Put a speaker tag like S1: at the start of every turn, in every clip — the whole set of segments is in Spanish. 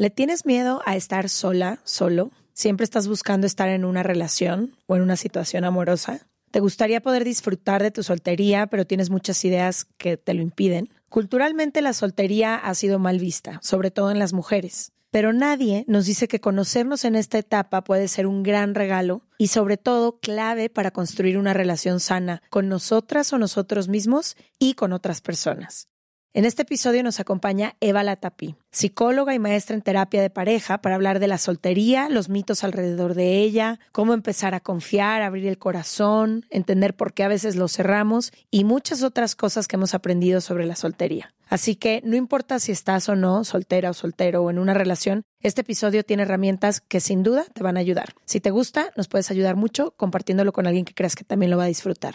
S1: ¿Le tienes miedo a estar sola, solo? ¿Siempre estás buscando estar en una relación o en una situación amorosa? ¿Te gustaría poder disfrutar de tu soltería, pero tienes muchas ideas que te lo impiden? Culturalmente la soltería ha sido mal vista, sobre todo en las mujeres. Pero nadie nos dice que conocernos en esta etapa puede ser un gran regalo y sobre todo clave para construir una relación sana con nosotras o nosotros mismos y con otras personas. En este episodio nos acompaña Eva Latapi, psicóloga y maestra en terapia de pareja, para hablar de la soltería, los mitos alrededor de ella, cómo empezar a confiar, abrir el corazón, entender por qué a veces lo cerramos y muchas otras cosas que hemos aprendido sobre la soltería. Así que no importa si estás o no soltera o soltero o en una relación, este episodio tiene herramientas que sin duda te van a ayudar. Si te gusta, nos puedes ayudar mucho compartiéndolo con alguien que creas que también lo va a disfrutar.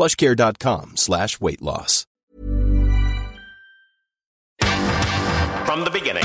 S2: plushcare.com slash weight loss.
S3: From the beginning.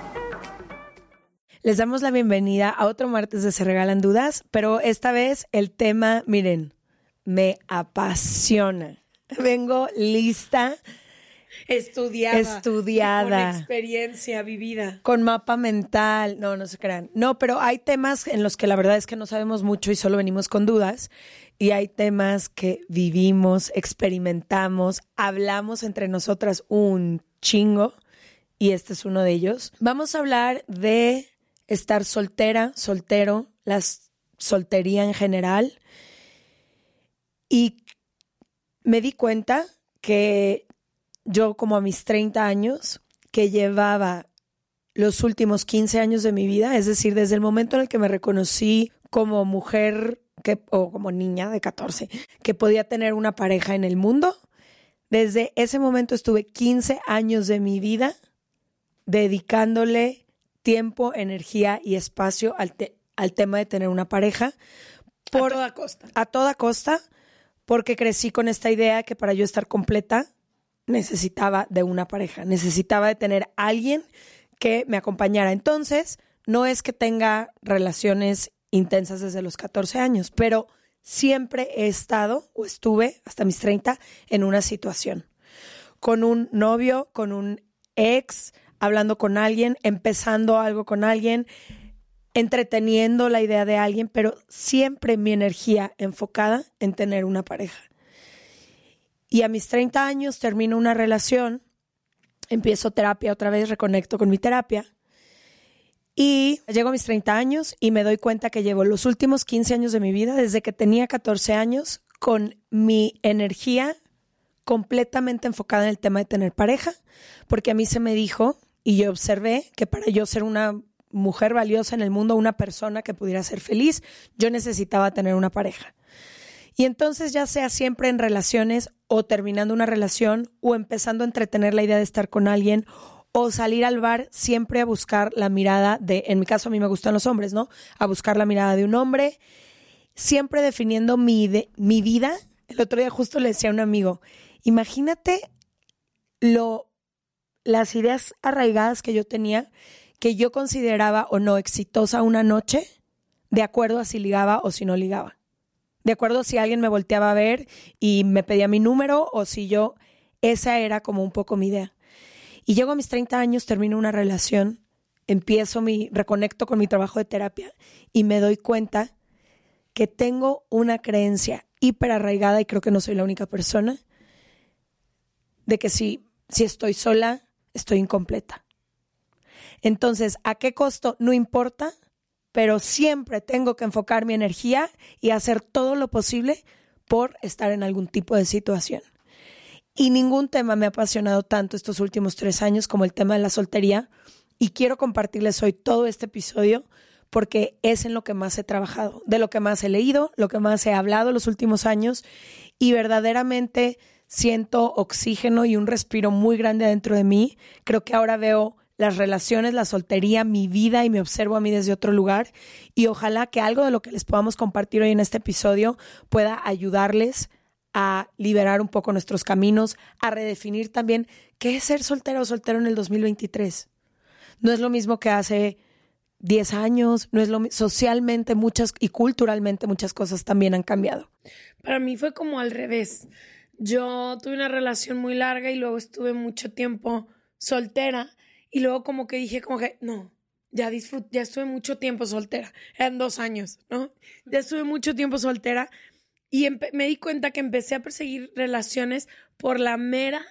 S1: Les damos la bienvenida a otro martes de Se Regalan Dudas, pero esta vez el tema, miren, me apasiona. Vengo lista.
S4: Estudiada.
S1: Estudiada.
S4: Con experiencia vivida.
S1: Con mapa mental. No, no se crean. No, pero hay temas en los que la verdad es que no sabemos mucho y solo venimos con dudas. Y hay temas que vivimos, experimentamos, hablamos entre nosotras un chingo. Y este es uno de ellos. Vamos a hablar de estar soltera, soltero, la soltería en general. Y me di cuenta que yo como a mis 30 años, que llevaba los últimos 15 años de mi vida, es decir, desde el momento en el que me reconocí como mujer que, o como niña de 14, que podía tener una pareja en el mundo, desde ese momento estuve 15 años de mi vida dedicándole tiempo, energía y espacio al, al tema de tener una pareja.
S4: Por, a toda costa.
S1: A toda costa, porque crecí con esta idea que para yo estar completa necesitaba de una pareja, necesitaba de tener alguien que me acompañara. Entonces, no es que tenga relaciones intensas desde los 14 años, pero siempre he estado o estuve hasta mis 30 en una situación con un novio, con un ex, hablando con alguien, empezando algo con alguien, entreteniendo la idea de alguien, pero siempre mi energía enfocada en tener una pareja. Y a mis 30 años termino una relación, empiezo terapia otra vez, reconecto con mi terapia. Y llego a mis 30 años y me doy cuenta que llevo los últimos 15 años de mi vida, desde que tenía 14 años, con mi energía completamente enfocada en el tema de tener pareja, porque a mí se me dijo y yo observé que para yo ser una mujer valiosa en el mundo, una persona que pudiera ser feliz, yo necesitaba tener una pareja. Y entonces ya sea siempre en relaciones o terminando una relación o empezando a entretener la idea de estar con alguien o salir al bar siempre a buscar la mirada de, en mi caso a mí me gustan los hombres, ¿no? A buscar la mirada de un hombre, siempre definiendo mi, de, mi vida. El otro día justo le decía a un amigo, imagínate lo, las ideas arraigadas que yo tenía, que yo consideraba o no exitosa una noche, de acuerdo a si ligaba o si no ligaba. De acuerdo a si alguien me volteaba a ver y me pedía mi número o si yo, esa era como un poco mi idea. Y llego a mis 30 años, termino una relación, empiezo mi, reconecto con mi trabajo de terapia y me doy cuenta que tengo una creencia hiper arraigada y creo que no soy la única persona de que si, si estoy sola, estoy incompleta. Entonces, ¿a qué costo? No importa, pero siempre tengo que enfocar mi energía y hacer todo lo posible por estar en algún tipo de situación. Y ningún tema me ha apasionado tanto estos últimos tres años como el tema de la soltería. Y quiero compartirles hoy todo este episodio porque es en lo que más he trabajado, de lo que más he leído, lo que más he hablado los últimos años y verdaderamente siento oxígeno y un respiro muy grande dentro de mí. Creo que ahora veo las relaciones, la soltería, mi vida y me observo a mí desde otro lugar y ojalá que algo de lo que les podamos compartir hoy en este episodio pueda ayudarles a liberar un poco nuestros caminos, a redefinir también qué es ser soltero o soltero en el 2023. No es lo mismo que hace 10 años, no es lo socialmente muchas y culturalmente muchas cosas también han cambiado.
S4: Para mí fue como al revés. Yo tuve una relación muy larga y luego estuve mucho tiempo soltera y luego como que dije como que no, ya disfruté, ya estuve mucho tiempo soltera, eran dos años, ¿no? Ya estuve mucho tiempo soltera, y me di cuenta que empecé a perseguir relaciones por la mera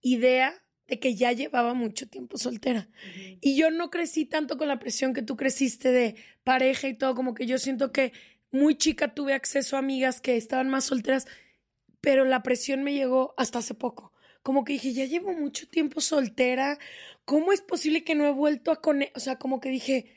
S4: idea de que ya llevaba mucho tiempo soltera. Y yo no crecí tanto con la presión que tú creciste de pareja y todo, como que yo siento que muy chica tuve acceso a amigas que estaban más solteras, pero la presión me llegó hasta hace poco. Como que dije, ya llevo mucho tiempo soltera, ¿cómo es posible que no he vuelto a con... O sea, como que dije,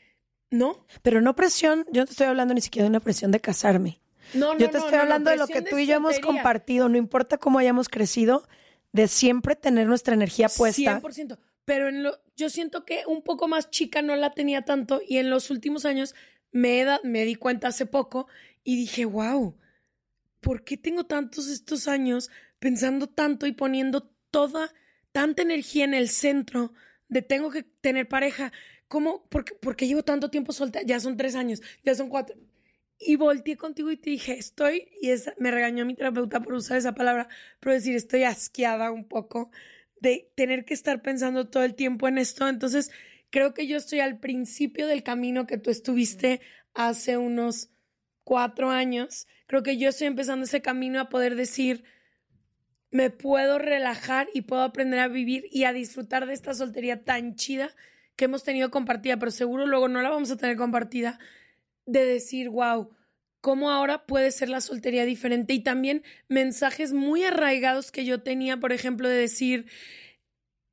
S4: ¿no?
S1: Pero no presión, yo no te estoy hablando ni siquiera de una presión de casarme.
S4: No,
S1: Yo te estoy hablando de lo que tú y yo hemos compartido, no importa cómo hayamos crecido, de siempre tener nuestra energía puesta.
S4: 100%. Pero en lo, yo siento que un poco más chica no la tenía tanto y en los últimos años me, me di cuenta hace poco y dije, wow, ¿por qué tengo tantos estos años pensando tanto y poniendo toda, tanta energía en el centro de tengo que tener pareja? ¿Cómo? ¿Por qué, por qué llevo tanto tiempo soltera? Ya son tres años, ya son cuatro. Y volteé contigo y te dije, estoy, y me regañó mi terapeuta por usar esa palabra, pero decir, estoy asqueada un poco de tener que estar pensando todo el tiempo en esto. Entonces, creo que yo estoy al principio del camino que tú estuviste hace unos cuatro años. Creo que yo estoy empezando ese camino a poder decir, me puedo relajar y puedo aprender a vivir y a disfrutar de esta soltería tan chida que hemos tenido compartida, pero seguro luego no la vamos a tener compartida de decir, wow, cómo ahora puede ser la soltería diferente y también mensajes muy arraigados que yo tenía, por ejemplo, de decir,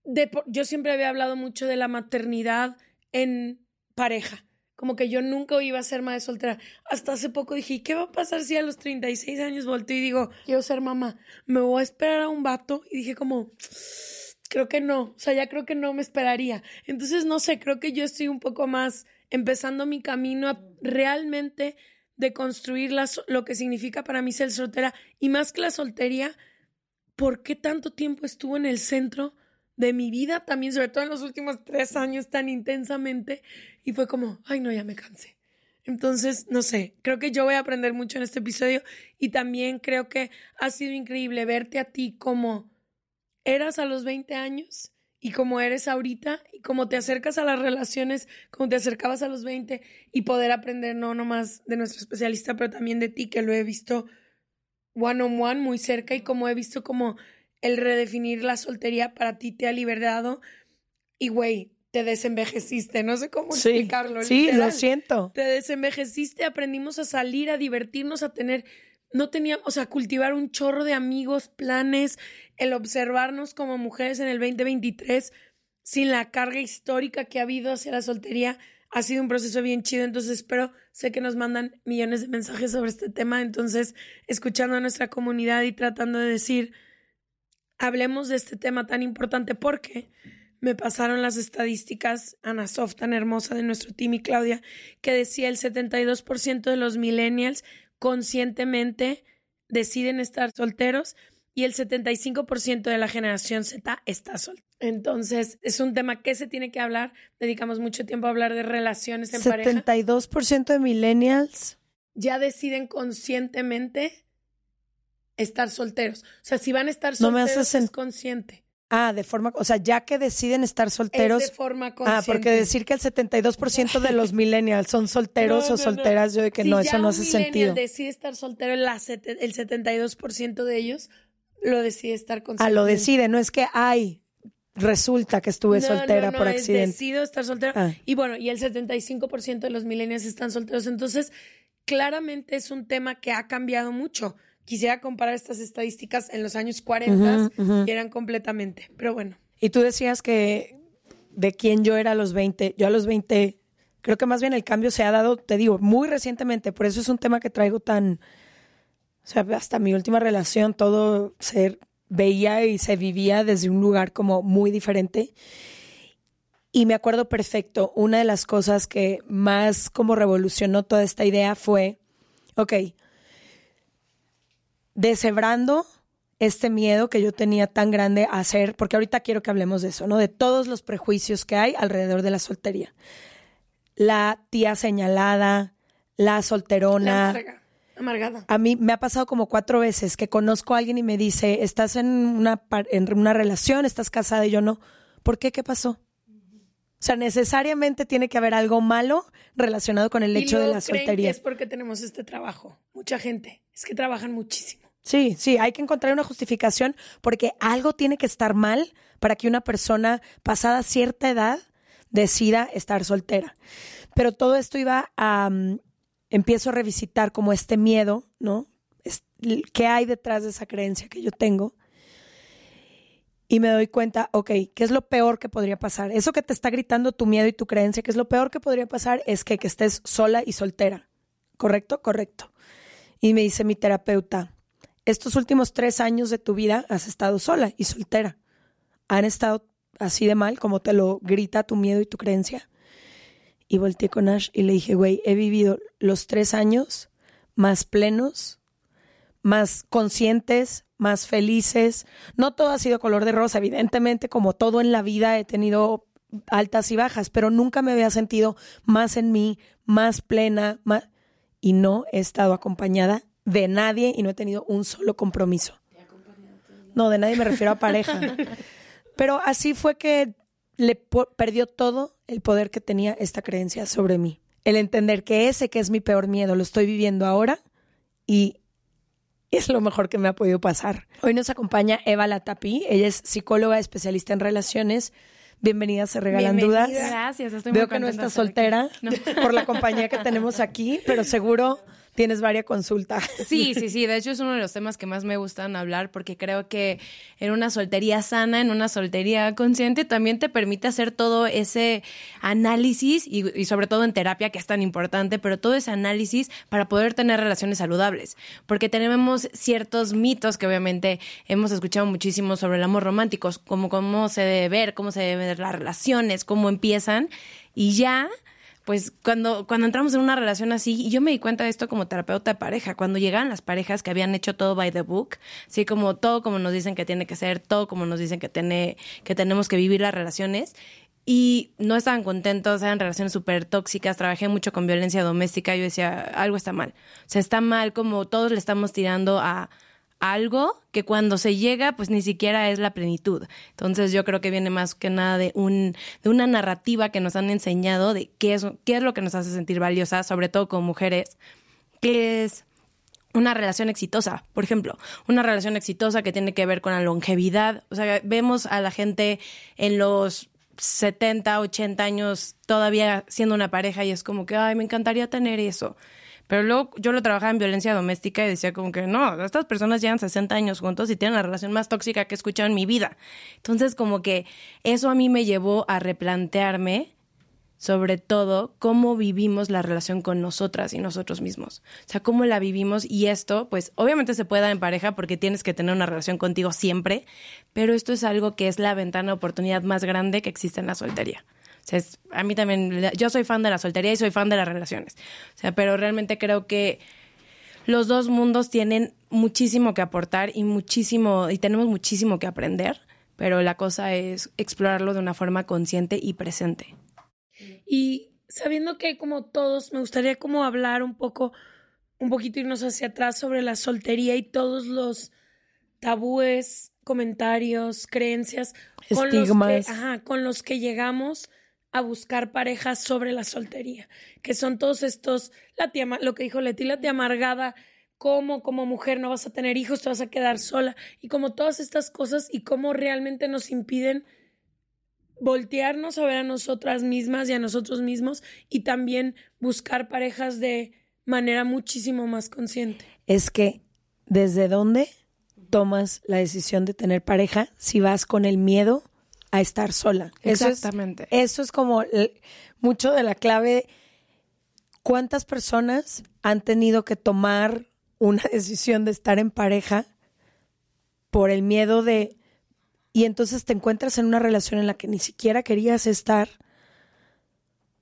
S4: de, yo siempre había hablado mucho de la maternidad en pareja, como que yo nunca iba a ser madre soltera. Hasta hace poco dije, ¿qué va a pasar si a los 36 años volteo y digo, quiero ser mamá? ¿Me voy a esperar a un vato? Y dije como, creo que no, o sea, ya creo que no me esperaría. Entonces, no sé, creo que yo estoy un poco más empezando mi camino a realmente de construir lo que significa para mí ser soltera y más que la soltería, ¿por qué tanto tiempo estuvo en el centro de mi vida? También, sobre todo en los últimos tres años tan intensamente y fue como, ay no, ya me cansé. Entonces, no sé, creo que yo voy a aprender mucho en este episodio y también creo que ha sido increíble verte a ti como eras a los 20 años y como eres ahorita y cómo te acercas a las relaciones, como te acercabas a los 20 y poder aprender no nomás de nuestro especialista, pero también de ti, que lo he visto one on one muy cerca y como he visto como el redefinir la soltería para ti te ha liberado y güey, te desenvejeciste, no sé cómo explicarlo.
S1: Sí, lo siento.
S4: Te desenvejeciste, aprendimos a salir, a divertirnos, a tener no teníamos, o sea, cultivar un chorro de amigos, planes, el observarnos como mujeres en el 2023 sin la carga histórica que ha habido hacia la soltería. Ha sido un proceso bien chido, entonces espero, sé que nos mandan millones de mensajes sobre este tema, entonces escuchando a nuestra comunidad y tratando de decir, hablemos de este tema tan importante porque me pasaron las estadísticas, Ana Soft, tan hermosa de nuestro team y Claudia, que decía el 72% de los millennials conscientemente deciden estar solteros y el 75% de la generación Z está soltera. Entonces, es un tema que se tiene que hablar. Dedicamos mucho tiempo a hablar de relaciones en pareja.
S1: 72% de millennials.
S4: Ya deciden conscientemente estar solteros. O sea, si van a estar
S1: No me
S4: solteros,
S1: haces
S4: es consciente.
S1: Ah, de forma, o sea, ya que deciden estar solteros.
S4: Es de forma
S1: Ah,
S4: consciente.
S1: porque decir que el 72% de los millennials son solteros
S4: No,
S1: o
S4: no,
S1: solteras, yo de que
S4: Si
S1: no,
S4: ya
S1: eso no
S4: un
S1: hace sentido.
S4: decide estar soltero, la sete- el 72% de ellos lo decide estar consciente.
S1: Ah, lo decide, no es que, ay, resulta que estuve
S4: No,
S1: soltera
S4: no, no,
S1: por
S4: es
S1: accidente.
S4: decido estar soltero.
S1: Ah.
S4: Y bueno, y el 75% de los millennials están solteros. Entonces, claramente es un tema que ha cambiado mucho. Quisiera comparar estas estadísticas en los años 40
S1: Ujú, ujú.
S4: y eran completamente. Pero bueno,
S1: Y tú decías que de quién yo era a los 20. Yo a los 20, creo que más bien el cambio se ha dado, te digo, muy recientemente. Por eso es un tema que traigo tan. O sea, hasta mi última relación, todo se veía y se vivía desde un lugar como muy diferente. Y me acuerdo perfecto, una de las cosas que más como revolucionó toda esta idea fue, ok, deshebrando este miedo que yo tenía tan grande a hacer, porque ahorita quiero que hablemos de eso, ¿no? De todos los prejuicios que hay alrededor de la soltería. La tía señalada, la solterona.
S4: amarga- amargada.
S1: A mí me ha pasado como cuatro veces que conozco a alguien y me dice, estás en una, en una relación, estás casada y yo no. ¿Por qué? ¿Qué pasó? O sea, necesariamente tiene que haber algo malo relacionado con el
S4: Y
S1: hecho de la
S4: creen que
S1: soltería.
S4: es porque tenemos este trabajo. Mucha gente. Es que trabajan muchísimo.
S1: Sí, sí, hay que encontrar una justificación porque algo tiene que estar mal para que una persona pasada cierta edad decida estar soltera. Pero todo esto iba a... mm, empiezo a revisitar como este miedo, ¿no? Es- ¿Qué hay detrás de esa creencia que yo tengo? Y me doy cuenta, ok, ¿qué es lo peor que podría pasar? Eso que te está gritando tu miedo y tu creencia, ¿qué es lo peor que podría pasar? Es que, que estés sola y soltera. ¿Correcto? Correcto. Y me dice mi terapeuta, estos últimos tres años de tu vida has estado sola y soltera. ¿Han estado así de mal como te lo grita tu miedo y tu creencia? Y volteé con Ash y le dije, güey, he vivido los tres años más plenos, más conscientes, más felices. No todo ha sido color de rosa, evidentemente, como todo en la vida he tenido altas y bajas, pero nunca me había sentido más en mí, más plena, más... y no he estado acompañada de nadie y no he tenido un solo compromiso. No, de nadie me refiero a pareja. Pero así fue que le perdió todo el poder que tenía esta creencia sobre mí. El entender que ese que es mi peor miedo lo estoy viviendo ahora y es lo mejor que me ha podido pasar. Hoy nos acompaña Eva Latapí. Ella es psicóloga especialista en relaciones. Bienvenida, se regalan
S4: Bienvenida.
S1: dudas.
S5: Gracias, estoy
S1: Veo
S5: muy
S1: que no estás soltera.
S5: No.
S1: por la compañía que tenemos aquí, pero seguro tienes varias consultas.
S5: Sí, sí, sí. De hecho, es uno de los temas que más me gustan hablar porque creo que en una soltería sana, en una soltería consciente, también te permite hacer todo ese análisis y, y sobre todo en terapia, que es tan importante, pero todo ese análisis para poder tener relaciones saludables. Porque tenemos ciertos mitos que obviamente hemos escuchado muchísimo sobre el amor romántico, como cómo se debe ver, cómo se deben ver las relaciones, cómo empiezan. Y ya pues cuando, cuando entramos en una relación así, y yo me di cuenta de esto como terapeuta de pareja, cuando llegaban las parejas que habían hecho todo by the book, así como todo como nos dicen que tiene que ser, todo como nos dicen que, tiene, que tenemos que vivir las relaciones, y no estaban contentos, eran relaciones súper tóxicas, trabajé mucho con violencia doméstica, yo decía, algo está mal. O sea, está mal como todos le estamos tirando a algo que cuando se llega, pues ni siquiera es la plenitud. Entonces yo creo que viene más que nada de un, de una narrativa que nos han enseñado de qué es, qué es lo que nos hace sentir valiosas, sobre todo como mujeres, que es una relación exitosa, por ejemplo, una relación exitosa que tiene que ver con la longevidad. O sea, vemos a la gente en los 70, 80 años todavía siendo una pareja y es como que, ay, me encantaría tener eso. Pero luego yo lo trabajaba en violencia doméstica y decía como que no, estas personas llevan 60 años juntos y tienen la relación más tóxica que he escuchado en mi vida. Entonces como que eso a mí me llevó a replantearme sobre todo cómo vivimos la relación con nosotras y nosotros mismos. O sea, cómo la vivimos y esto, pues obviamente se puede dar en pareja porque tienes que tener una relación contigo siempre, pero esto es algo que es la ventana de oportunidad más grande que existe en la soltería. O sea, es- a mí también, yo soy fan de la soltería y soy fan de las relaciones. O sea, pero realmente creo que los dos mundos tienen muchísimo que aportar y muchísimo, y tenemos muchísimo que aprender, pero la cosa es explorarlo de una forma consciente y presente.
S4: Y sabiendo que como todos, me gustaría como hablar un poco, un poquito irnos hacia atrás sobre la soltería y todos los tabúes, comentarios, creencias con los,
S1: Estigmas.
S4: que, ajá, con los que llegamos a buscar parejas sobre la soltería, que son todos estos, lo que dijo Leti, la tía amargada, cómo como mujer no vas a tener hijos, te vas a quedar sola, y como todas estas cosas y cómo realmente nos impiden voltearnos a ver a nosotras mismas y a nosotros mismos y también buscar parejas de manera muchísimo más consciente.
S1: Es que, ¿desde dónde tomas la decisión de tener pareja si vas con el miedo a estar sola? Eso es-
S5: Exactamente.
S1: Eso es como mucho de la clave. ¿Cuántas personas han tenido que tomar una decisión de estar en pareja por el miedo de... Y entonces te encuentras en una relación en la que ni siquiera querías estar,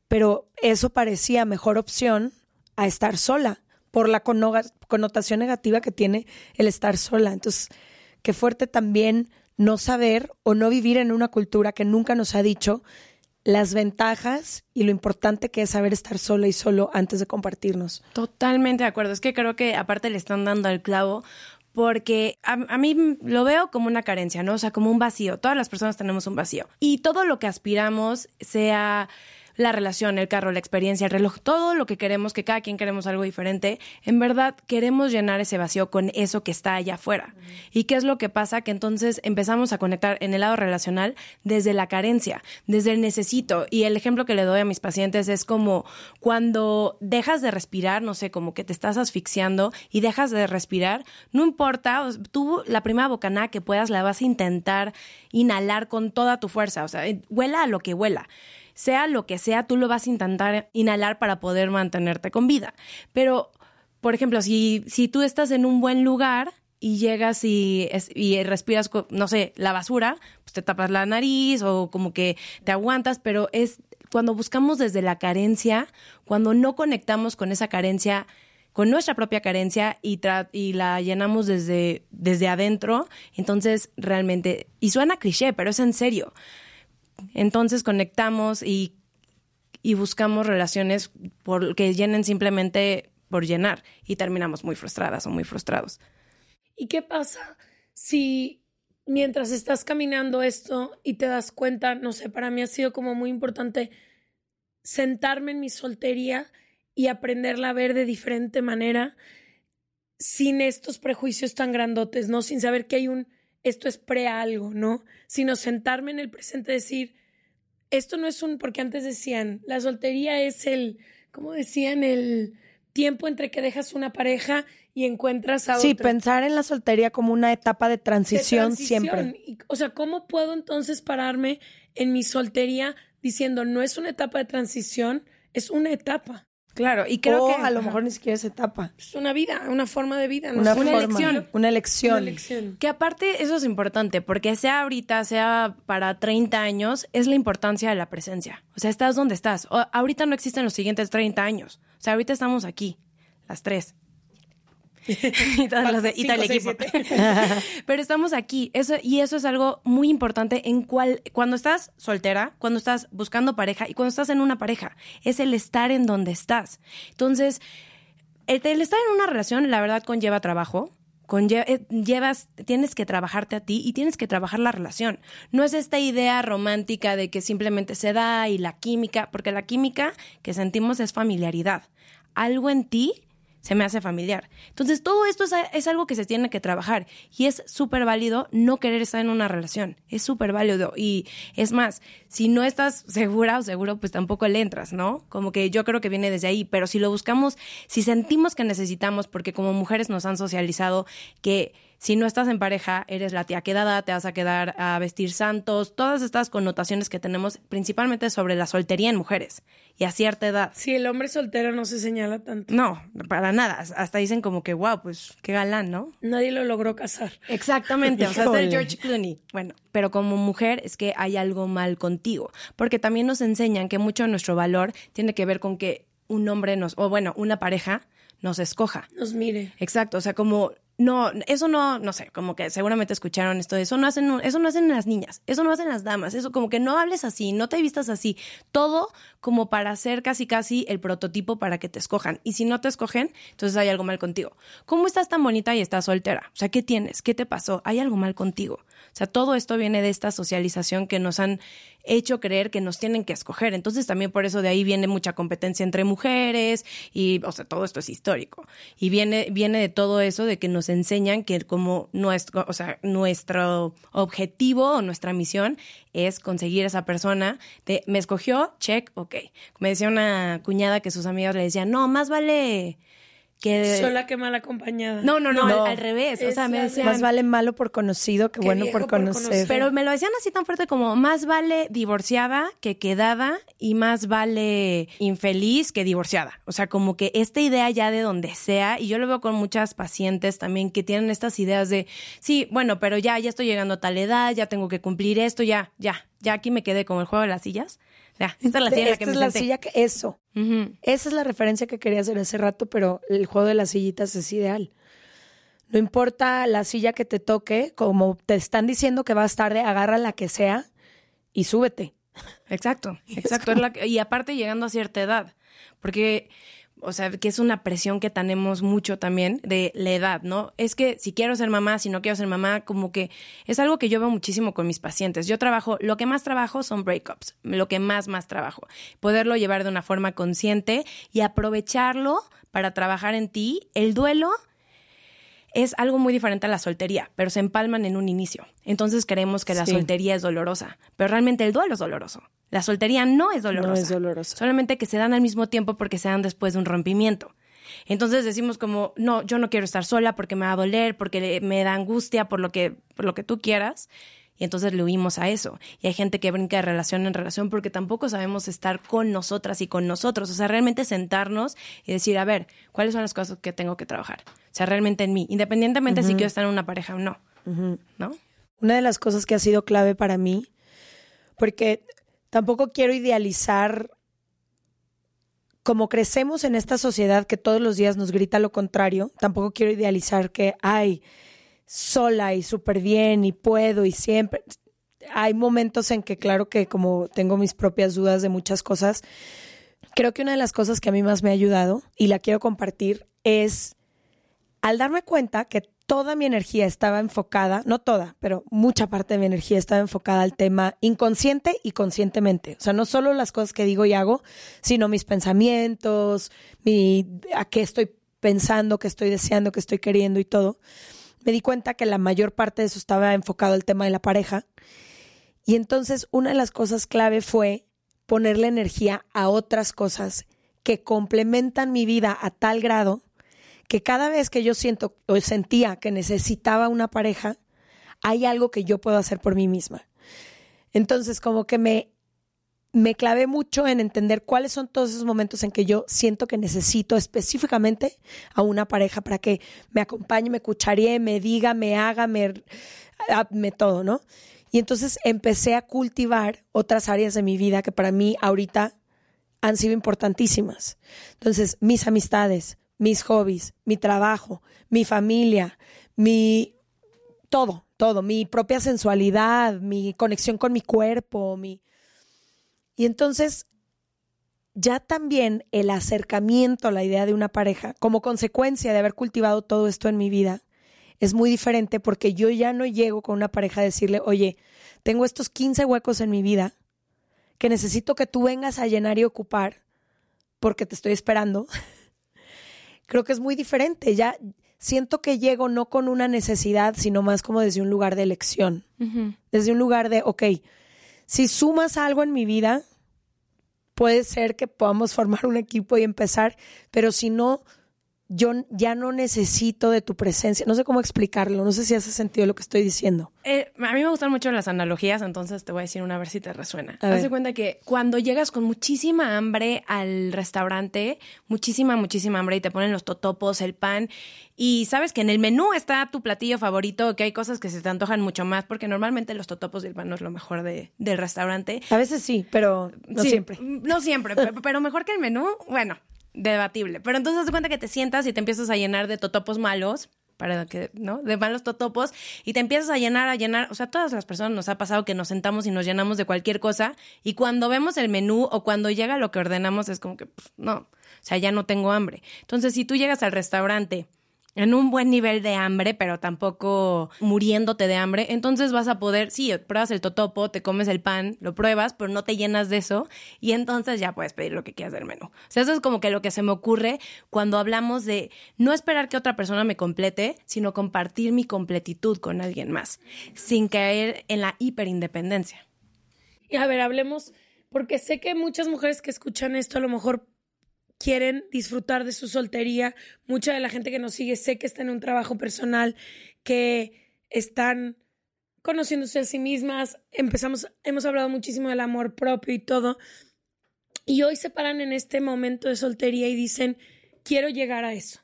S1: pero eso parecía mejor opción a estar sola por la connotación negativa que tiene el estar sola. Entonces, qué fuerte también no saber o no vivir en una cultura que nunca nos ha dicho las ventajas y lo importante que es saber estar sola y solo antes de compartirnos.
S5: Totalmente de acuerdo. Es que creo que aparte le están dando al clavo porque a, a mí lo veo como una carencia, ¿no? O sea, como un vacío. Todas las personas tenemos un vacío. Y todo lo que aspiramos, sea la relación, el carro, la experiencia, el reloj, todo lo que queremos, que cada quien queremos algo diferente, en verdad queremos llenar ese vacío con eso que está allá afuera. ¿Y qué es lo que pasa? Que entonces empezamos a conectar en el lado relacional desde la carencia, desde el necesito. Y el ejemplo que le doy a mis pacientes es como cuando dejas de respirar, no sé, como que te estás asfixiando y dejas de respirar, no importa, tú la primera bocanada que puedas la vas a intentar inhalar con toda tu fuerza, o sea, huela a lo que huela sea lo que sea, tú lo vas a intentar inhalar para poder mantenerte con vida. Pero, por ejemplo, si, si tú estás en un buen lugar y llegas y, y respiras, no sé, la basura, pues te tapas la nariz o como que te aguantas, pero es cuando buscamos desde la carencia, cuando no conectamos con esa carencia, con nuestra propia carencia y, y la llenamos desde, desde adentro, entonces realmente, y suena cliché, pero es en serio. Entonces conectamos y, y buscamos relaciones que llenen simplemente por llenar y terminamos muy frustradas o muy frustrados.
S4: ¿Y qué pasa si mientras estás caminando esto y te das cuenta, no sé, para mí ha sido como muy importante sentarme en mi soltería y aprenderla a ver de diferente manera sin estos prejuicios tan grandotes, ¿no? Sin saber que hay un, esto es pre algo, ¿no? Sino sentarme en el presente y decir, esto no es un, porque antes decían, la soltería es el, ¿cómo decían? El tiempo entre que dejas una pareja y encuentras a
S1: Sí,
S4: otra.
S1: pensar en la soltería como una etapa de
S4: De
S1: transición,
S4: transición.
S1: siempre.
S4: Y, o sea, ¿cómo puedo entonces pararme en mi soltería diciendo, no es una etapa de transición, es una etapa?
S5: Claro, y creo
S1: o
S5: que
S1: a lo mejor ni siquiera es etapa.
S4: Es una vida, una forma de vida. No
S1: Una,
S4: sé.
S5: Una
S1: forma,
S5: elección.
S1: Una elección.
S4: Una elección.
S5: Que aparte eso es importante, porque sea ahorita, sea para 30 años, es la importancia de la presencia. O sea, estás donde estás. O- ahorita no existen los siguientes 30 años. O sea, ahorita estamos aquí, las tres. y todas las de- y todo el
S4: Cinco,
S5: equipo. Pero estamos aquí. Eso, y eso es algo muy importante en cual, cuando estás soltera, cuando estás buscando pareja y cuando estás en una pareja. Es el estar en donde estás. Entonces, el, el estar en una relación, la verdad, conlleva trabajo. Eh, llevas, tienes que trabajarte a ti y tienes que trabajar la relación. No es esta idea romántica de que simplemente se da y la química, porque la química que sentimos es familiaridad. Algo en ti se me hace familiar. Entonces, todo esto es, es algo que se tiene que trabajar y es súper válido no querer estar en una relación. Es súper válido y es más, si no estás segura o seguro, pues tampoco le entras, ¿no? Como que yo creo que viene desde ahí, pero si lo buscamos, si sentimos que necesitamos, porque como mujeres nos han socializado que si no estás en pareja, eres la tía quedada, te vas a quedar a vestir santos, todas estas connotaciones que tenemos principalmente sobre la soltería en mujeres y a cierta edad.
S4: Si el hombre soltero no se señala tanto.
S5: No, para nada. Hasta dicen como que, wow, pues qué galán, ¿no?
S4: Nadie lo logró casar.
S5: Exactamente, o sea, es el. George Clooney. Bueno, pero como mujer es que hay algo mal contigo, porque también nos enseñan que mucho de nuestro valor tiene que ver con que un hombre nos, o bueno, una pareja nos escoja.
S4: Nos mire.
S5: Exacto, o sea, como no, eso no, no sé, como que seguramente escucharon esto, eso no hacen, eso no hacen las niñas, eso no hacen las damas, eso como que no hables así, no te vistas así, todo como para ser casi casi el prototipo para que te escojan. Y si no te escogen, entonces hay algo mal contigo. ¿Cómo estás tan bonita y estás soltera? O sea, ¿qué tienes? ¿Qué te pasó? Hay algo mal contigo. O sea, todo esto viene de esta socialización que nos han hecho creer que nos tienen que escoger. Entonces también por eso de ahí viene mucha competencia entre mujeres y, o sea, todo esto es histórico. Y viene, viene de todo eso de que nos enseñan que como nuestro, o sea, nuestro objetivo o nuestra misión es conseguir esa persona de me escogió, check, ok. Me decía una cuñada que sus amigas le decían, no, más vale que...
S4: Sola que mal acompañada.
S5: No, no, no,
S1: No.
S5: Al, al revés. O sea, me decían...
S1: Más vale malo por conocido que
S4: Qué
S1: bueno por
S4: por
S1: conocer.
S4: conocer.
S5: Pero me lo decían así tan fuerte como más vale divorciada que quedada y más vale infeliz que divorciada. O sea, como que esta idea ya de donde sea, y yo lo veo con muchas pacientes también que tienen estas ideas de, sí, bueno, pero ya, ya estoy llegando a tal edad, ya tengo que cumplir esto, ya, ya, ya aquí me quedé con el juego de las sillas. Ya, esta es la silla que me
S1: es la silla que eso. Esa es la referencia que quería hacer hace rato, pero el juego de las sillitas es ideal. No importa la silla que te toque, como te están diciendo que vas tarde, agarra la que sea y súbete.
S5: Exacto, exacto. Es y aparte llegando a cierta edad, porque, o sea, que es una presión que tenemos mucho también de la edad, ¿no? Es que si quiero ser mamá, si no quiero ser mamá, como que es algo que yo veo muchísimo con mis pacientes. Yo trabajo, lo que más trabajo son breakups, lo que más, más trabajo. Poderlo llevar de una forma consciente y aprovecharlo para trabajar en ti. El duelo es algo muy diferente a la soltería, pero se empalman en un inicio. Entonces creemos que la
S1: Sí.
S5: soltería es dolorosa, pero realmente el duelo es doloroso. La soltería no es dolorosa.
S1: No es dolorosa.
S5: Solamente que se dan al mismo tiempo porque se dan después de un rompimiento. Entonces decimos como, no, yo no quiero estar sola porque me va a doler, porque me da angustia, por lo que, por lo que tú quieras. Y entonces le huimos a eso. Y hay gente que brinca de relación en relación porque tampoco sabemos estar con nosotras y con nosotros. O sea, realmente sentarnos y decir, a ver, ¿cuáles son las cosas que tengo que trabajar? O sea, realmente en mí, independientemente si quiero estar en una pareja o no. ¿No?
S1: Una de las cosas que ha sido clave para mí, porque tampoco quiero idealizar como crecemos en esta sociedad que todos los días nos grita lo contrario, tampoco quiero idealizar que, ay, sola y súper bien y puedo y siempre. Hay momentos en que, claro que como tengo mis propias dudas de muchas cosas, creo que una de las cosas que a mí más me ha ayudado y la quiero compartir es al darme cuenta que toda mi energía estaba enfocada, no toda, pero mucha parte de mi energía estaba enfocada al tema inconsciente y conscientemente. O sea, no solo las cosas que digo y hago, sino mis pensamientos, mi, a qué estoy pensando, qué estoy deseando, qué estoy queriendo y todo. Me di cuenta que la mayor parte de eso estaba enfocado al tema de la pareja. Y entonces una de las cosas clave fue ponerle energía a otras cosas que complementan mi vida a tal grado que cada vez que yo siento o sentía que necesitaba una pareja, hay algo que yo puedo hacer por mí misma. Entonces, como que me, me clavé mucho en entender cuáles son todos esos momentos en que yo siento que necesito específicamente a una pareja para que me acompañe, me cucharee, me diga, me haga, me, ah, me todo, ¿no? Y entonces empecé a cultivar otras áreas de mi vida que para mí ahorita han sido importantísimas. Entonces, mis amistades, mis hobbies, mi trabajo, mi familia, mi todo, todo, mi propia sensualidad, mi conexión con mi cuerpo, mi Y entonces ya también el acercamiento a la idea de una pareja como consecuencia de haber cultivado todo esto en mi vida es muy diferente porque yo ya no llego con una pareja a decirle, "Oye, tengo estos 15 huecos en mi vida que necesito que tú vengas a llenar y ocupar porque te estoy esperando." creo que es muy diferente. Ya siento que llego no con una necesidad, sino más como desde un lugar de elección. Desde un lugar de, ok, si sumas algo en mi vida, puede ser que podamos formar un equipo y empezar, pero si no, yo ya no necesito de tu presencia. No sé cómo explicarlo, no sé si hace sentido lo que estoy diciendo.
S5: Eh, a mí me gustan mucho las analogías, entonces te voy a decir una a ver si te resuena. Haz de cuenta que cuando llegas con muchísima hambre al restaurante, muchísima, muchísima hambre y te ponen los totopos, el pan, y sabes que en el menú está tu platillo favorito, que hay cosas que se te antojan mucho más, porque normalmente los totopos y el pan no es lo mejor de- del restaurante.
S1: A veces sí, pero no
S5: Sí,
S1: siempre.
S5: No siempre, pe- pero mejor que el menú, bueno, debatible. Pero entonces te cuenta que te sientas y te empiezas a llenar de totopos malos, para que, ¿no? De malos totopos, y te empiezas a llenar, a llenar. O sea, todas las personas nos ha pasado que nos sentamos y nos llenamos de cualquier cosa, y cuando vemos el menú o cuando llega lo que ordenamos es como que, pues, no, o sea, ya no tengo hambre. Entonces, si tú llegas al restaurante en un buen nivel de hambre, pero tampoco muriéndote de hambre, entonces vas a poder, sí, pruebas el totopo, te comes el pan, lo pruebas, pero no te llenas de eso y entonces ya puedes pedir lo que quieras del menú. O sea, eso es como que lo que se me ocurre cuando hablamos de no esperar que otra persona me complete, sino compartir mi completitud con alguien más, sin caer en la hiperindependencia.
S4: Y a ver, hablemos, porque sé que muchas mujeres que escuchan esto a lo mejor quieren disfrutar de su soltería. Mucha de la gente que nos sigue sé que está en un trabajo personal, que están conociéndose a sí mismas. Empezamos, hemos hablado muchísimo del amor propio y todo. Y hoy se paran en este momento de soltería y dicen, quiero llegar a eso.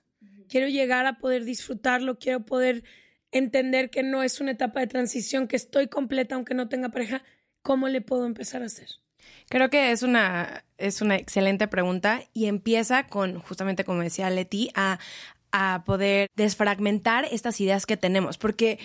S4: Quiero llegar a poder disfrutarlo, quiero poder entender que no es una etapa de transición, que estoy completa aunque no tenga pareja. ¿Cómo le puedo empezar a hacer?
S5: Creo que es una, es una excelente pregunta y empieza con, justamente como decía Leti, a, a poder desfragmentar estas ideas que tenemos. Porque,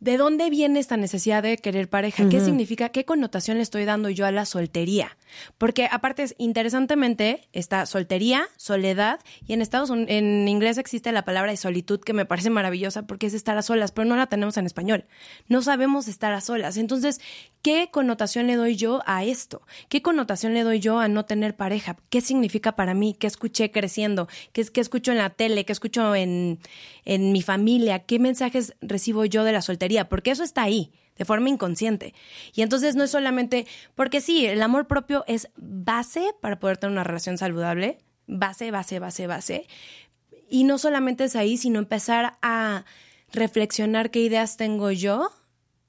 S5: ¿de dónde viene esta necesidad de querer pareja? ¿Qué significa? ¿Qué connotación le estoy dando yo a la soltería? Porque, aparte, es- interesantemente, está soltería, soledad, y en Estados Unidos, en inglés existe la palabra de solitud que me parece maravillosa porque es estar a solas, pero no la tenemos en español. No sabemos estar a solas. Entonces, ¿qué connotación le doy yo a esto? ¿Qué connotación le doy yo a no tener pareja? ¿Qué significa para mí? ¿Qué escuché creciendo? ¿Qué, qué escucho en la tele? ¿Qué escucho en, en mi familia? ¿Qué mensajes recibo yo de la soltería? Porque eso está ahí de forma inconsciente. Y entonces no es solamente, porque sí, el amor propio es base para poder tener una relación saludable, base, base, base, base. Y no solamente es ahí, sino empezar a reflexionar qué ideas tengo yo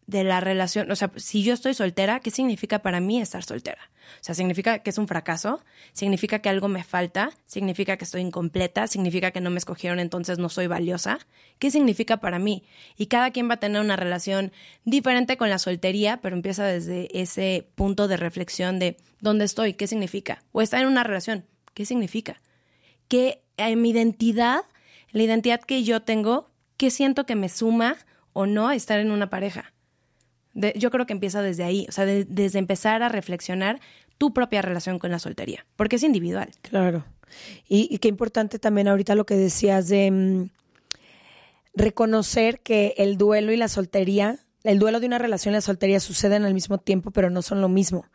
S5: de la relación, o sea, si yo estoy soltera, ¿qué significa para mí estar soltera? O sea, significa que es un fracaso, significa que algo me falta, significa que estoy incompleta, significa que no me escogieron, entonces no soy valiosa. ¿Qué significa para mí? Y cada quien va a tener una relación diferente con la soltería, pero empieza desde ese punto de reflexión de ¿dónde estoy? ¿Qué significa? O estar en una relación, ¿qué significa? que en mi identidad, la identidad que yo tengo, ¿qué siento que me suma o no a estar en una pareja? Yo creo que empieza desde ahí, o sea, de- desde empezar a reflexionar tu propia relación con la soltería, porque es individual.
S1: Claro. Y, y qué importante también ahorita lo que decías de mm, reconocer que el duelo y la soltería, el duelo de una relación y la soltería suceden al mismo tiempo, pero no son lo mismo.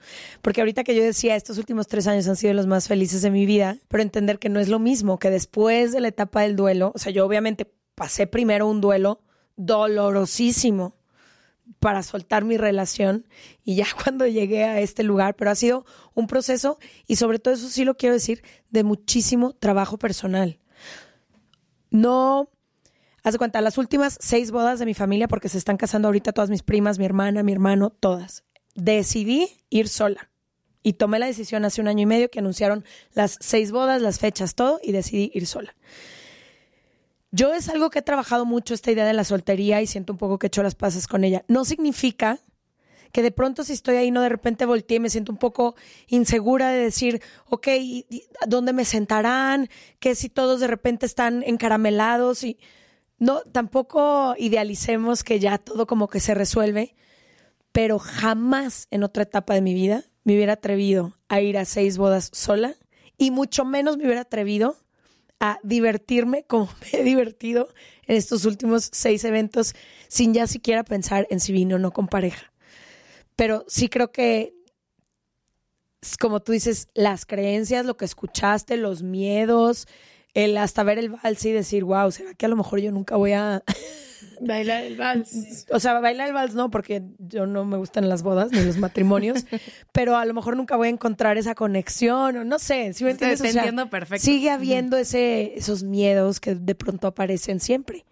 S1: Porque ahorita que yo decía, estos últimos tres años han sido los más felices de mi vida, pero entender que no es lo mismo, que después de la etapa del duelo, o sea, yo obviamente pasé primero un duelo dolorosísimo para soltar mi relación y ya cuando llegué a este lugar, pero ha sido un proceso y sobre todo eso sí lo quiero decir, de muchísimo trabajo personal. No, haz de cuenta, las últimas seis bodas de mi familia, porque se están casando ahorita todas mis primas, mi hermana, mi hermano, todas, decidí ir sola. Y tomé la decisión hace un año y medio que anunciaron las seis bodas, las fechas, todo, y decidí ir sola. Yo es algo que he trabajado mucho esta idea de la soltería y siento un poco que he hecho las paces con ella. No significa que de pronto si estoy ahí no de repente volteé y me siento un poco insegura de decir, ok, ¿y- y ¿dónde me sentarán? Que si todos de repente están encaramelados y no, tampoco idealicemos que ya todo como que se resuelve, pero jamás en otra etapa de mi vida me hubiera atrevido a ir a seis bodas sola y mucho menos me hubiera atrevido a divertirme como me he divertido en estos últimos seis eventos sin ya siquiera pensar en si vino o no con pareja. Pero sí creo que, como tú dices, las creencias, lo que escuchaste, los miedos, el hasta ver el vals y decir, wow, ¿será que a lo mejor yo nunca voy a,
S4: Baila el vals.
S1: O sea, bailar el vals no, porque yo no me gustan las bodas ni los matrimonios, pero a lo mejor nunca voy a encontrar esa conexión, o no sé, si me entiendes?
S5: te
S1: O sea,
S5: entiendo perfecto.
S1: Sigue habiendo ese, esos miedos que de pronto aparecen siempre.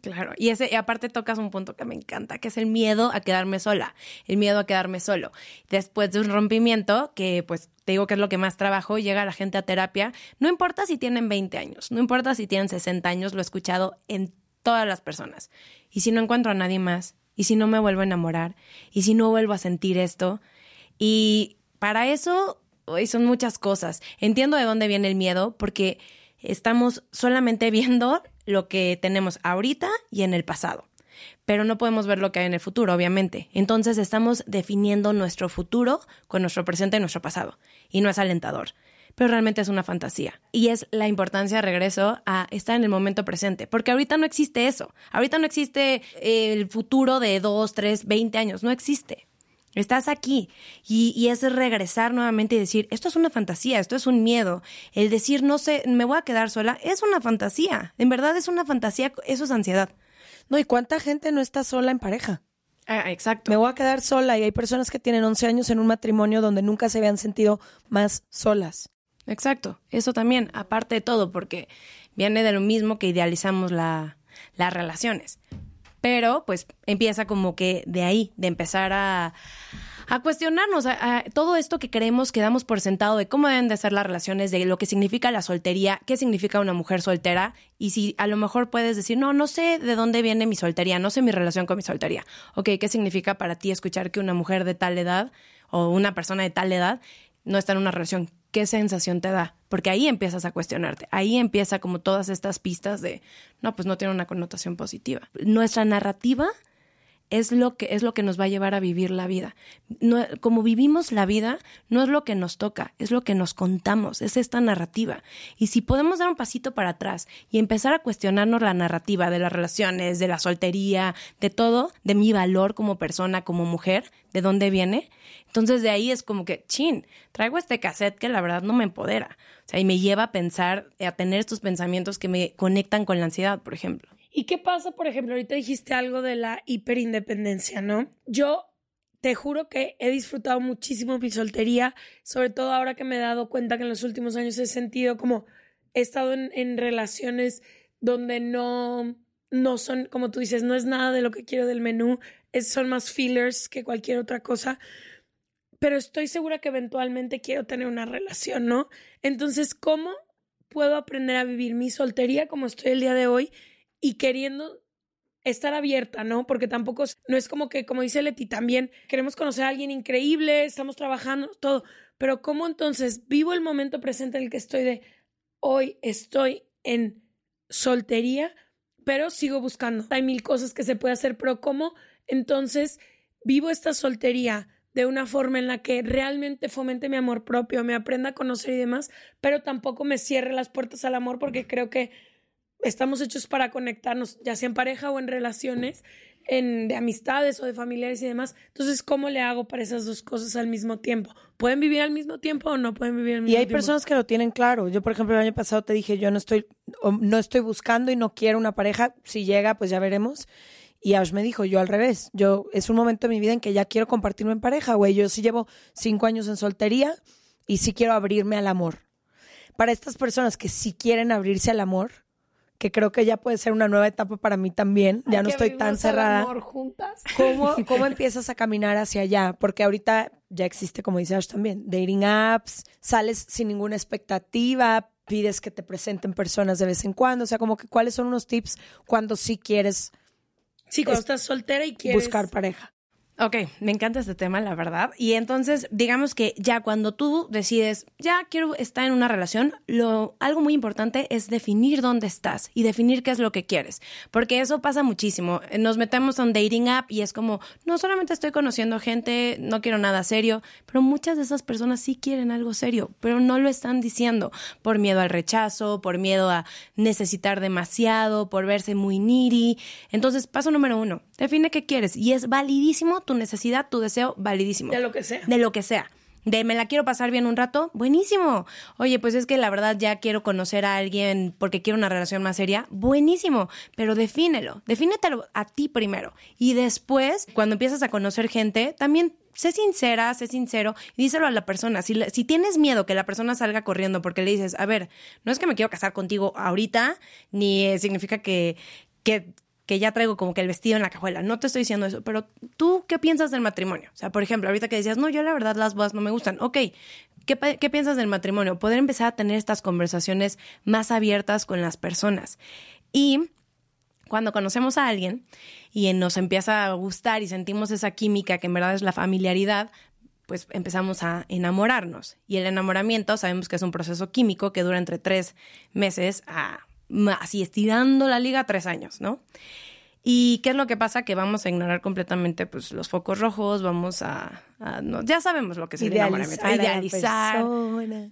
S5: Claro, y ese y aparte tocas un punto que me encanta, que es el miedo a quedarme sola, el miedo a quedarme solo. Después de un rompimiento, que pues te digo que es lo que más trabajo, llega la gente a terapia, no importa si tienen 20 años, no importa si tienen 60 años, lo he escuchado en todas las personas. Y si no encuentro a nadie más, y si no me vuelvo a enamorar, y si no vuelvo a sentir esto, y para eso hoy son muchas cosas. Entiendo de dónde viene el miedo, porque estamos solamente viendo lo que tenemos ahorita y en el pasado. Pero no podemos ver lo que hay en el futuro, obviamente. Entonces estamos definiendo nuestro futuro con nuestro presente y nuestro pasado. Y no es alentador. Pero realmente es una fantasía. Y es la importancia, regreso, a estar en el momento presente. Porque ahorita no existe eso. Ahorita no existe el futuro de dos, tres, veinte años. No existe. Estás aquí y, y es regresar nuevamente y decir, esto es una fantasía, esto es un miedo. El decir, no sé, me voy a quedar sola, es una fantasía. En verdad es una fantasía, eso es ansiedad.
S1: No, ¿y cuánta gente no está sola en pareja?
S5: Ah, exacto.
S1: Me voy a quedar sola y hay personas que tienen 11 años en un matrimonio donde nunca se habían sentido más solas.
S5: Exacto. Eso también, aparte de todo, porque viene de lo mismo que idealizamos la, las relaciones. Pero pues empieza como que de ahí, de empezar a, a cuestionarnos a, a todo esto que creemos que damos por sentado de cómo deben de ser las relaciones, de lo que significa la soltería, qué significa una mujer soltera y si a lo mejor puedes decir, no, no sé de dónde viene mi soltería, no sé mi relación con mi soltería. Ok, ¿qué significa para ti escuchar que una mujer de tal edad o una persona de tal edad no está en una relación? ¿Qué sensación te da? Porque ahí empiezas a cuestionarte, ahí empieza como todas estas pistas de, no, pues no tiene una connotación positiva. Nuestra narrativa es lo que es lo que nos va a llevar a vivir la vida. No, como vivimos la vida, no es lo que nos toca, es lo que nos contamos, es esta narrativa. Y si podemos dar un pasito para atrás y empezar a cuestionarnos la narrativa de las relaciones, de la soltería, de todo, de mi valor como persona, como mujer, de dónde viene, entonces de ahí es como que, chin, traigo este cassette que la verdad no me empodera. O sea, y me lleva a pensar, a tener estos pensamientos que me conectan con la ansiedad, por ejemplo.
S4: ¿Y qué pasa, por ejemplo, ahorita dijiste algo de la hiperindependencia, ¿no? Yo te juro que he disfrutado muchísimo mi soltería, sobre todo ahora que me he dado cuenta que en los últimos años he sentido como he estado en, relaciones donde no, no son, como tú dices, no es nada de lo que quiero del menú, es, son más fillers que cualquier otra cosa, pero estoy segura que eventualmente quiero tener una relación, ¿no? Entonces, ¿cómo puedo aprender a vivir mi soltería como estoy el día de hoy y queriendo estar abierta, ¿no? Porque tampoco es- no es como que, como dice Leti, también queremos conocer a alguien increíble, estamos trabajando, todo, pero ¿cómo entonces vivo el momento presente en el que estoy de hoy estoy en soltería, pero sigo buscando? Hay mil cosas que se puede hacer, pero ¿cómo entonces vivo esta soltería? De una forma en la que realmente fomente mi amor propio, me aprenda a conocer y demás, pero tampoco me cierre las puertas al amor porque creo que estamos hechos para conectarnos, ya sea en pareja o en relaciones, en, de amistades o de familiares y demás. Entonces, ¿cómo le hago para esas dos cosas al mismo tiempo? ¿Pueden vivir al mismo tiempo o no pueden vivir al mismo
S1: Y hay
S4: tiempo?
S1: personas que lo tienen claro. Yo, por ejemplo, el año pasado te dije, yo no estoy, no estoy buscando y no quiero una pareja. Si llega, pues ya veremos. Y Ash me dijo, yo al revés. Yo, es un momento de mi vida en que ya quiero compartirme en pareja, güey. Yo sí llevo cinco años en soltería y sí quiero abrirme al amor. Para estas personas que sí quieren abrirse al amor, que creo que ya puede ser una nueva etapa para mí también, ya no estoy tan cerrada.
S4: amor juntas.
S1: ¿Cómo, ¿Cómo empiezas a caminar hacia allá? Porque ahorita ya existe, como dice Ash también, dating apps, sales sin ninguna expectativa, pides que te presenten personas de vez en cuando, o sea, como que cuáles son unos tips cuando sí quieres
S4: Sí, cuando
S1: Es-
S4: estás soltera y quieres
S1: buscar pareja.
S5: Ok, me encanta este tema, la verdad. Y entonces, digamos que ya cuando tú decides, ya quiero estar en una relación, lo, algo muy importante es definir dónde estás y definir qué es lo que quieres. Porque eso pasa muchísimo. Nos metemos un dating app y es como, no solamente estoy conociendo gente, no quiero nada serio, pero muchas de esas personas sí quieren algo serio, pero no lo están diciendo por miedo al rechazo, por miedo a necesitar demasiado, por verse muy needy. Entonces, paso número uno, define qué quieres y es validísimo tu necesidad, tu deseo, validísimo.
S4: de lo que sea.
S5: De lo que sea. de me la quiero pasar bien un rato, buenísimo. Oye, pues es que la verdad ya quiero conocer a alguien porque quiero una relación más seria, buenísimo, pero defínelo, defínetelo a ti primero. Y después, cuando empiezas a conocer gente, también sé sincera, sé sincero y díselo a la persona. Si, si tienes miedo que la persona salga corriendo porque le dices, a ver, no es que me quiero casar contigo ahorita, ni eh, significa que, que que ya traigo como que el vestido en la cajuela. No te estoy diciendo eso, pero tú, ¿qué piensas del matrimonio? O sea, por ejemplo, ahorita que decías, no, yo la verdad las bodas no me gustan. Ok, ¿qué, ¿qué piensas del matrimonio? Poder empezar a tener estas conversaciones más abiertas con las personas. Y cuando conocemos a alguien y nos empieza a gustar y sentimos esa química que en verdad es la familiaridad, pues empezamos a enamorarnos. Y el enamoramiento sabemos que es un proceso químico que dura entre tres meses a así estirando la liga tres años, ¿no? ¿Y qué es lo que pasa? Que vamos a ignorar completamente pues, los focos rojos, vamos a... ya sabemos lo que es el enamoramiento. Idealizar.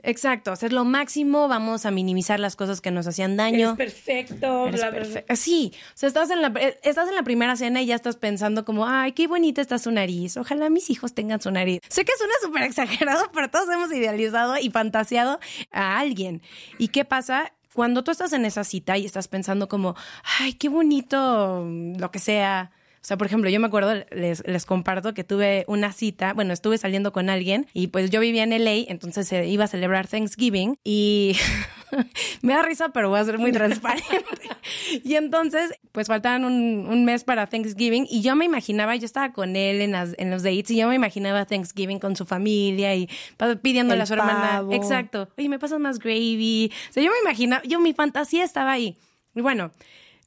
S5: Exacto, hacer lo máximo, vamos a minimizar las cosas que nos hacían daño.
S6: Es perfecto.
S5: Eres perfecto. Sí, o sea, estás en, la, estás en la primera cena y ya estás pensando como, ay, qué bonita está su nariz, ojalá mis hijos tengan su nariz. Sé que suena súper exagerado, pero todos hemos idealizado y fantaseado a alguien. ¿Y qué pasa? Cuando tú estás en esa cita y estás pensando como, ay, qué bonito, lo que sea, sea, por ejemplo, yo me acuerdo, les, les comparto que tuve una cita, bueno, estuve saliendo con alguien y pues yo vivía en LA, entonces se iba a celebrar Thanksgiving y me da risa, pero voy a ser muy transparente. y entonces, pues faltaban un, mes para Thanksgiving y yo me imaginaba, yo estaba con él en, en los dates y yo me imaginaba Thanksgiving con su familia y pidiéndole a su hermana, exacto, oye, me pasas más gravy. O sea, yo me imaginaba, yo mi fantasía estaba ahí. Y bueno,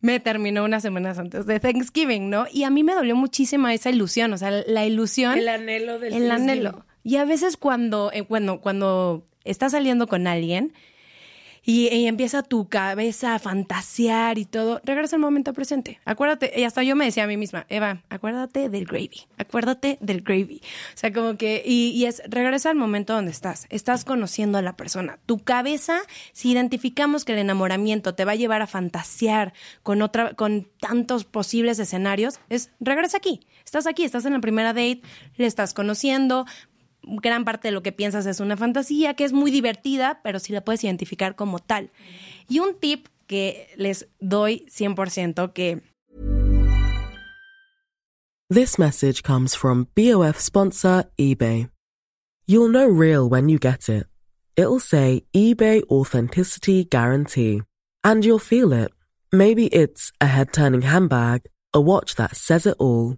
S5: me terminó unas semanas antes de Thanksgiving, ¿no? Y a mí me dolió muchísimo esa ilusión, o sea, la ilusión.
S6: El anhelo del
S5: El anhelo. Y a veces cuando, eh, cuando, cuando estás saliendo con alguien, y, empieza tu cabeza a fantasear y todo, regresa al momento presente. Acuérdate, y hasta yo me decía a mí misma, Eva, acuérdate del gravy, acuérdate del gravy. O sea, como que, y, y es, regresa al momento donde estás, estás conociendo a la persona. Tu cabeza, si identificamos que el enamoramiento te va a llevar a fantasear con otra, con tantos posibles escenarios, es, regresa aquí, estás aquí, estás en la primera date, le estás conociendo, gran parte de lo que piensas es una fantasía que es muy divertida, pero sí la puedes identificar como tal. Y un tip que les doy 100% que
S7: This message comes from BOF sponsor eBay. You'll know real when you get it. It'll say eBay authenticity guarantee and you'll feel it. Maybe it's a head-turning handbag, a watch that says it all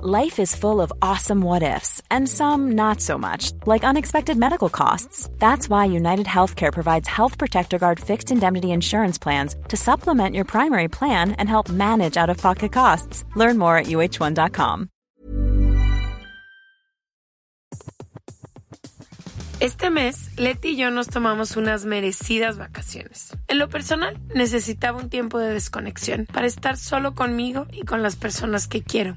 S8: Life is full of awesome what ifs, and some not so much, like unexpected medical costs. That's why United Healthcare provides Health Protector Guard fixed indemnity insurance plans to supplement your primary plan and help manage out of pocket costs. Learn more at uh1.com.
S6: Este mes, Leti y yo nos tomamos unas merecidas vacaciones. En lo personal, necesitaba un tiempo de desconexión para estar solo conmigo y con las personas que quiero.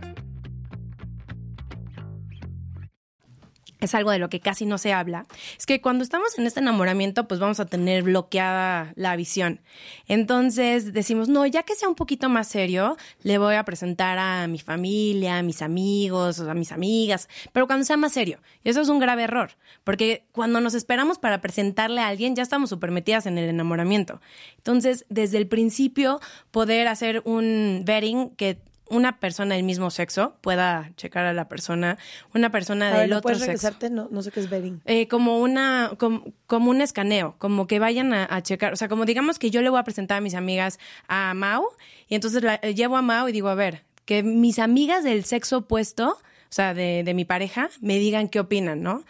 S5: Es algo de lo que casi no se habla, es que cuando estamos en este enamoramiento, pues vamos a tener bloqueada la visión. Entonces decimos, no, ya que sea un poquito más serio, le voy a presentar a mi familia, a mis amigos, a mis amigas, pero cuando sea más serio. Y eso es un grave error, porque cuando nos esperamos para presentarle a alguien, ya estamos súper metidas en el enamoramiento. Entonces, desde el principio, poder hacer un vetting que una persona del mismo sexo pueda checar a la persona, una persona
S1: A ver,
S5: del
S1: ¿no
S5: otro
S1: puedes
S5: sexo.
S1: No, no sé qué es betting.
S5: Eh, como una como, como un escaneo, como que vayan a, a checar, o sea, como digamos que yo le voy a presentar a mis amigas a Mau y entonces la, eh, llevo a Mau y digo, a ver, que mis amigas del sexo opuesto, o sea, de, de mi pareja, me digan qué opinan, ¿no?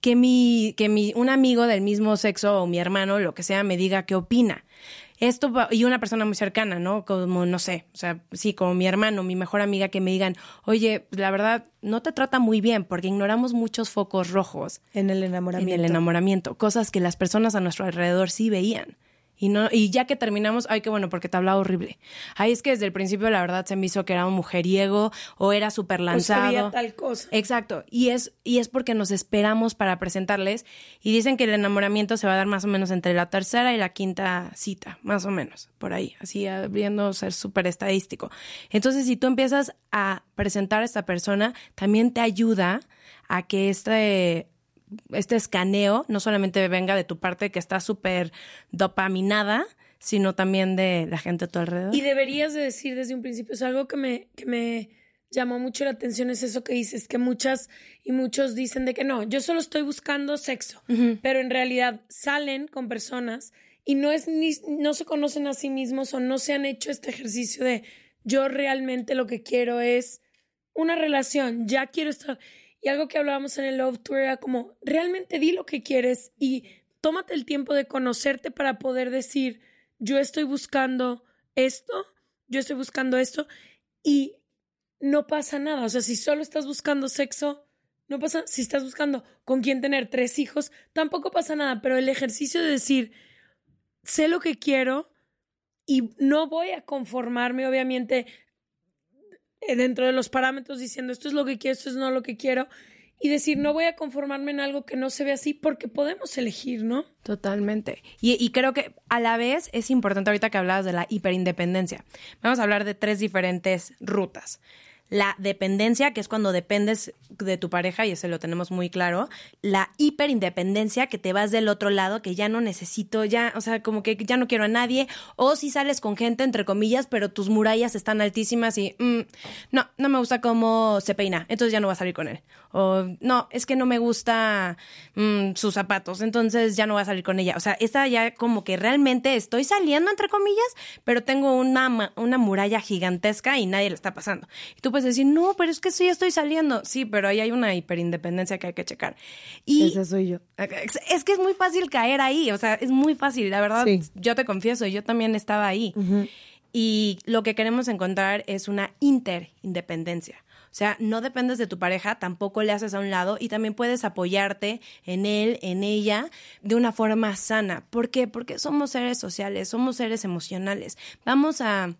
S5: Que mi que mi un amigo del mismo sexo o mi hermano, lo que sea, me diga qué opina. Esto y una persona muy cercana, ¿no? Como, no sé, o sea, sí, como mi hermano, mi mejor amiga, que me digan, oye, la verdad, no te trata muy bien porque ignoramos muchos focos rojos
S1: En el
S5: en
S1: enamoramiento.
S5: el enamoramiento, cosas que las personas a nuestro alrededor sí veían. Y no y ya que terminamos, ay, qué bueno, porque te hablaba horrible. Ay, es que desde el principio la verdad se me hizo que era un mujeriego o era súper
S4: O
S5: lanzado.
S4: sabía tal cosa.
S5: Exacto, y es, y es porque nos esperamos para presentarles y dicen que el enamoramiento se va a dar más o menos entre la tercera y la quinta cita, más o menos, por ahí, así abriendo ser súper estadístico. Entonces, si tú empiezas a presentar a esta persona, también te ayuda a que este este escaneo no solamente venga de tu parte que está súper dopaminada, sino también de la gente a tu alrededor.
S4: Y deberías de decir desde un principio, es algo que me, que me llamó mucho la atención, es eso que dices, que muchas y muchos dicen de que no, yo solo estoy buscando sexo, pero en realidad salen con personas y no, es ni, no se conocen a sí mismos o no se han hecho este ejercicio de yo realmente lo que quiero es una relación, ya quiero estar. Y algo que hablábamos en el Love Tour era como, realmente di lo que quieres y tómate el tiempo de conocerte para poder decir, yo estoy buscando esto, yo estoy buscando esto y no pasa nada. O sea, si solo estás buscando sexo, no pasa, si estás buscando con quién tener tres hijos, tampoco pasa nada, pero el ejercicio de decir, sé lo que quiero y no voy a conformarme, obviamente, dentro de los parámetros diciendo esto es lo que quiero, esto es no lo que quiero, y decir no voy a conformarme en algo que no se ve así porque podemos elegir, ¿no?
S5: Totalmente. Y, y creo que a la vez es importante ahorita que hablabas de la hiperindependencia. Vamos a hablar de tres diferentes rutas. La dependencia, que es cuando dependes de tu pareja, y ese lo tenemos muy claro. La hiperindependencia, que te vas del otro lado, que ya no necesito, ya, o sea, como que ya no quiero a nadie. O si sales con gente, entre comillas, pero tus murallas están altísimas y, mm, no, no me gusta cómo se peina, entonces ya no voy a salir con él. O, no, es que no me gusta mm, sus zapatos, entonces ya no voy a salir con ella. O sea, esta ya como que realmente estoy saliendo, entre comillas, pero tengo una, una muralla gigantesca y nadie le está pasando. Y tú puedes decir, no, pero es que sí estoy saliendo. Sí, pero ahí hay una hiperindependencia que hay que checar. Y
S1: Ese soy yo.
S5: es que es muy fácil caer ahí, o sea, es muy fácil, la verdad,
S1: Sí.
S5: yo te confieso, yo también estaba ahí. Y lo que queremos encontrar es una interindependencia. O sea, no dependes de tu pareja, tampoco le haces a un lado y también puedes apoyarte en él, en ella, de una forma sana. ¿Por qué? Porque somos seres sociales, somos seres emocionales. Vamos a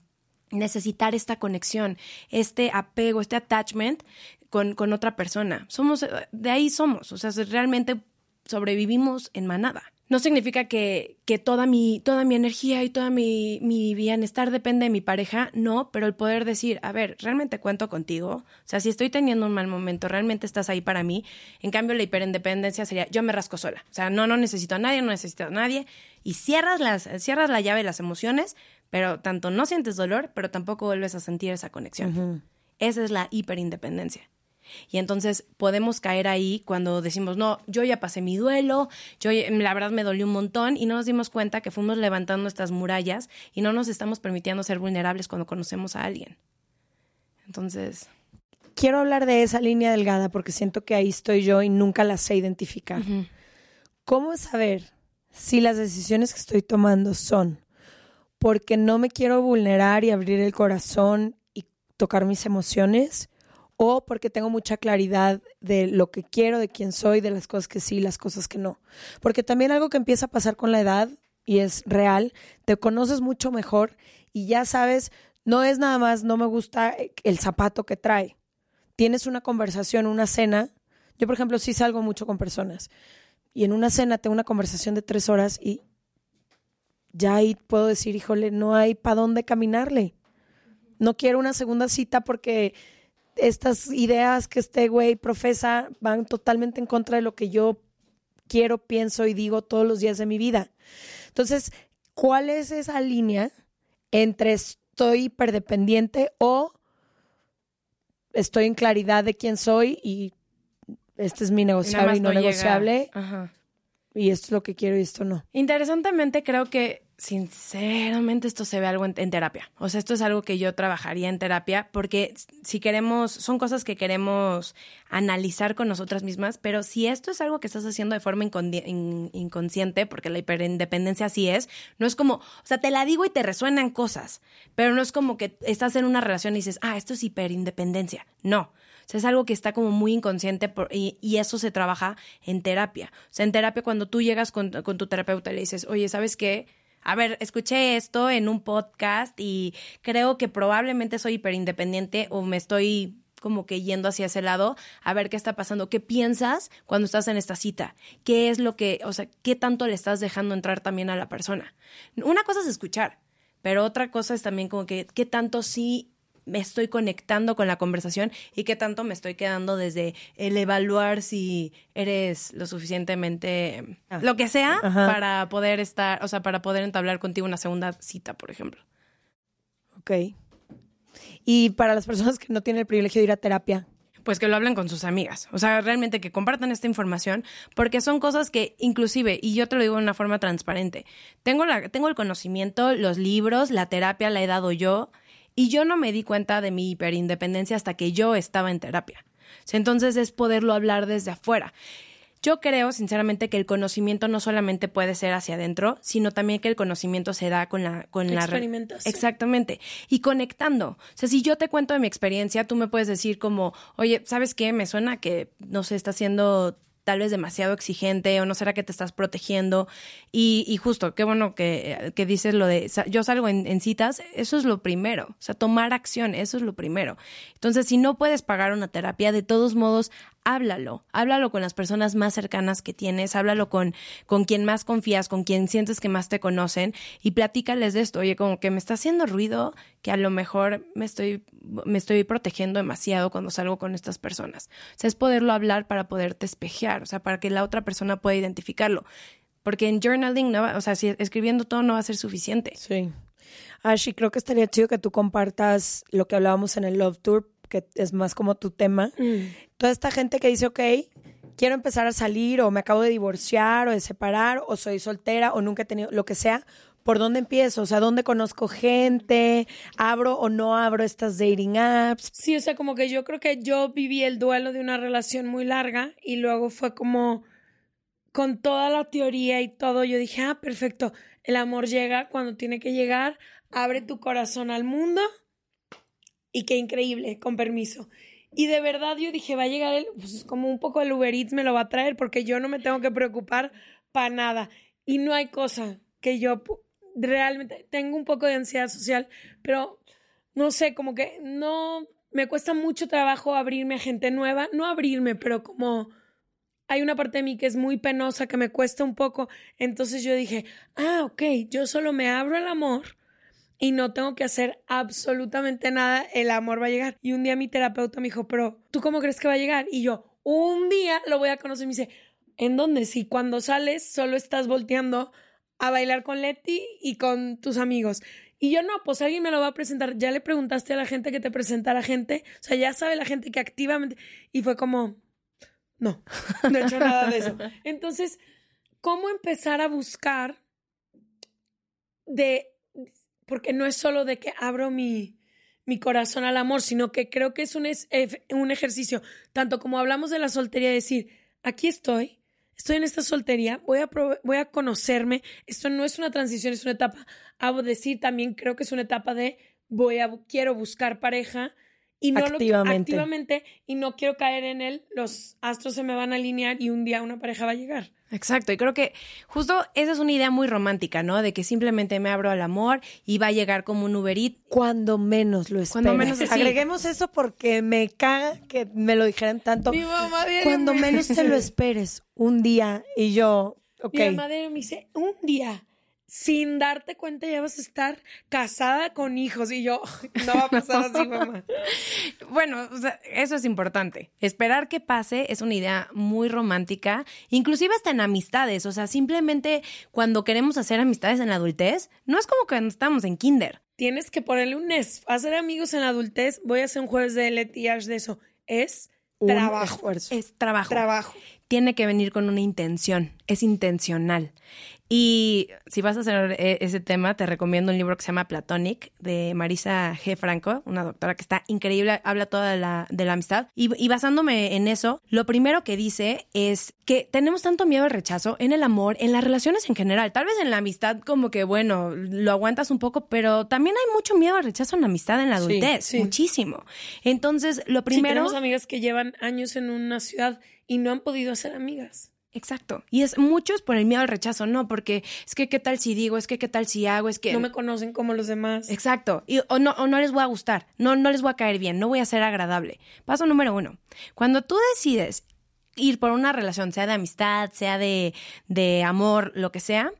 S5: necesitar esta conexión, este apego, este attachment con, con otra persona. Somos, eh, de ahí somos, o sea, realmente sobrevivimos en manada. No significa que, que toda, mi, toda mi energía y toda mi, mi bienestar depende de mi pareja, no, pero el poder decir, a ver, realmente cuento contigo, o sea, si estoy teniendo un mal momento, realmente estás ahí para mí. En cambio, la hiperindependencia sería, yo me rasco sola, o sea, no, no necesito a nadie, no necesito a nadie, y cierras, las, cierras la llave de las emociones, pero tanto no sientes dolor, pero tampoco vuelves a sentir esa conexión. Esa es la hiperindependencia. Y entonces podemos caer ahí cuando decimos, no, yo ya pasé mi duelo, yo la verdad me dolió un montón y no nos dimos cuenta que fuimos levantando estas murallas y no nos estamos permitiendo ser vulnerables cuando conocemos a alguien. Entonces...
S1: Quiero hablar de esa línea delgada porque siento que ahí estoy yo y nunca la sé identificar. ¿Cómo saber si las decisiones que estoy tomando son porque no me quiero vulnerar y abrir el corazón y tocar mis emociones? o porque tengo mucha claridad de lo que quiero, de quién soy, de las cosas que sí, las cosas que no. Porque también algo que empieza a pasar con la edad y es real, te conoces mucho mejor y ya sabes, no es nada más, no me gusta el zapato que trae. Tienes una conversación, una cena. Yo, por ejemplo, sí salgo mucho con personas y en una cena tengo una conversación de tres horas y ya ahí puedo decir, híjole, no hay para dónde caminarle. No quiero una segunda cita porque estas ideas que este güey profesa van totalmente en contra de lo que yo quiero, pienso y digo todos los días de mi vida. Entonces, ¿cuál es esa línea entre estoy hiperdependiente o estoy en claridad de quién soy y este es mi negociable y, no, negociable? Y esto es lo que quiero y esto no.
S5: Interesantemente, creo que sinceramente esto se ve algo en, terapia. O sea, esto es algo que yo trabajaría en terapia porque si queremos, son cosas que queremos analizar con nosotras mismas, pero si esto es algo que estás haciendo de forma inconsciente, porque la hiperindependencia así es, no es como, o sea, te la digo y te resuenan cosas, pero no es como que estás en una relación y dices, ah, esto es hiperindependencia. No. Sea, es algo que está como muy inconsciente y, eso se trabaja en terapia. O sea, en terapia cuando tú llegas con, con tu terapeuta y le dices, oye, ¿sabes qué? a ver, escuché esto en un podcast y creo que probablemente soy hiperindependiente o me estoy como que yendo hacia ese lado, a ver qué está pasando, qué piensas cuando estás en esta cita, qué es lo que, o sea, qué tanto le estás dejando entrar también a la persona. Una cosa es escuchar, pero otra cosa es también como que qué tanto sí me estoy conectando con la conversación y qué tanto me estoy quedando desde el evaluar si eres lo suficientemente ah. lo que sea para poder estar, o sea, para poder entablar contigo una segunda cita, por ejemplo.
S1: Ok. Y para las personas que no tienen el privilegio de ir a terapia,
S5: pues que lo hablen con sus amigas. O sea, realmente que compartan esta información, porque son cosas que inclusive, y yo te lo digo de una forma transparente, tengo, la, tengo el conocimiento, los libros, la terapia la he dado yo, y yo no me di cuenta de mi hiperindependencia hasta que yo estaba en terapia. Entonces es poderlo hablar desde afuera. Yo creo, sinceramente, que el conocimiento no solamente puede ser hacia adentro, sino también que el conocimiento se da con la... Con
S4: la.
S5: Exactamente. Y conectando. O sea, si yo te cuento de mi experiencia, tú me puedes decir como, oye, ¿sabes qué? Me suena que, no sé, está haciendo tal vez demasiado exigente o no será que te estás protegiendo. Y, justo, qué bueno que, dices lo de, yo salgo en, citas, eso es lo primero, o sea, tomar acción, eso es lo primero. Entonces, si no puedes pagar una terapia, de todos modos, háblalo, háblalo con las personas más cercanas que tienes, háblalo con, con quien más confías, con quien sientes que más te conocen y platícales de esto, oye, como que me está haciendo ruido, que a lo mejor me estoy, me estoy protegiendo demasiado cuando salgo con estas personas. O sea, es poderlo hablar para poderte espejear, o sea, para que la otra persona pueda identificarlo. Porque en journaling, no o sea, si escribiendo todo no va a ser suficiente.
S1: Sí. Ashley, creo que estaría chido que tú compartas lo que hablábamos en el Love Tour que es más como tu tema, mm. toda esta gente que dice, ok, quiero empezar a salir o me acabo de divorciar o de separar o soy soltera o nunca he tenido lo que sea, ¿por dónde empiezo? O sea, ¿dónde conozco gente? ¿Abro o no abro estas dating apps?
S4: Sí, o sea, como que yo creo que yo viví el duelo de una relación muy larga y luego fue como con toda la teoría y todo, yo dije, ah, perfecto, el amor llega cuando tiene que llegar, abre tu corazón al mundo y qué increíble, con permiso. Y de verdad yo dije, va a llegar el, pues como un poco el Uber Eats me lo va a traer porque yo no me tengo que preocupar para nada. Y no hay cosa que yo realmente tengo un poco de ansiedad social, pero no sé, como que no me cuesta mucho trabajo abrirme a gente nueva, no abrirme, pero como hay una parte de mí que es muy penosa, que me cuesta un poco, entonces yo dije, ah, ok, yo solo me abro al amor y no tengo que hacer absolutamente nada, el amor va a llegar. Y un día mi terapeuta me dijo, pero ¿tú cómo crees que va a llegar? Y yo, un día lo voy a conocer y me dice, ¿en dónde? Si cuando sales solo estás volteando a bailar con Leti y con tus amigos. Y yo no, pues alguien me lo va a presentar. Ya le preguntaste a la gente que te presentara gente. O sea, ya sabe la gente que activamente. Y fue como, no, no he hecho nada de eso. Entonces, ¿cómo empezar a buscar de, porque no es solo de que abro mi, mi corazón al amor, sino que creo que es un, es, un ejercicio, tanto como hablamos de la soltería, decir, aquí estoy, estoy en esta soltería, voy a, voy a conocerme, esto no es una transición, es una etapa, hago decir también creo que es una etapa de voy a, quiero buscar pareja, y no
S1: activamente.
S4: Lo, activamente y no quiero caer en él, los astros se me van a alinear y un día una pareja va a llegar.
S5: Exacto, y creo que justo esa es una idea muy romántica, ¿no? De que simplemente me abro al amor y va a llegar como un Uberit.
S1: Cuando menos lo esperes. Cuando menos Agreguemos eso porque me caga que me lo dijeran tanto.
S4: Mi mamá
S1: Cuando menos te lo esperes, un día y yo, ok.
S4: Mi mamá me dice, un día sin darte cuenta ya vas a estar casada con hijos y yo, no va a pasar así, mamá.
S5: bueno, eso es importante. Esperar que pase es una idea muy romántica, inclusive hasta en amistades, o sea, simplemente cuando queremos hacer amistades en la adultez, no es como cuando estamos en kinder.
S4: Tienes que ponerle un es. Hacer amigos en la adultez, voy a hacer un jueves de letiage de eso. Es trabajo.
S5: Es trabajo.
S4: Trabajo.
S5: Tiene que venir con una intención, es intencional. Y si vas a hacer e, ese tema, te recomiendo un libro que se llama Platonic de Marisa G. Franco, una doctora que está increíble, habla toda de la, de la amistad. Y, basándome en eso, lo primero que dice es que tenemos tanto miedo al rechazo en el amor, en las relaciones en general. Tal vez en la amistad como que, bueno, lo aguantas un poco, pero también hay mucho miedo al rechazo en la amistad en la adultez, muchísimo. Entonces, lo primero...
S4: tenemos amigas que llevan años en una ciudad y no han podido hacer amigas.
S5: Exacto. Y es muchos por el miedo al rechazo, no, porque es que qué tal si digo, es que qué tal si hago, es que
S4: no me conocen como los demás.
S5: Exacto. Y o no o no les voy a gustar, no no les voy a caer bien, no voy a ser agradable. Paso número uno. Cuando tú decides ir por una relación, sea de amistad, sea de, de amor, lo que sea,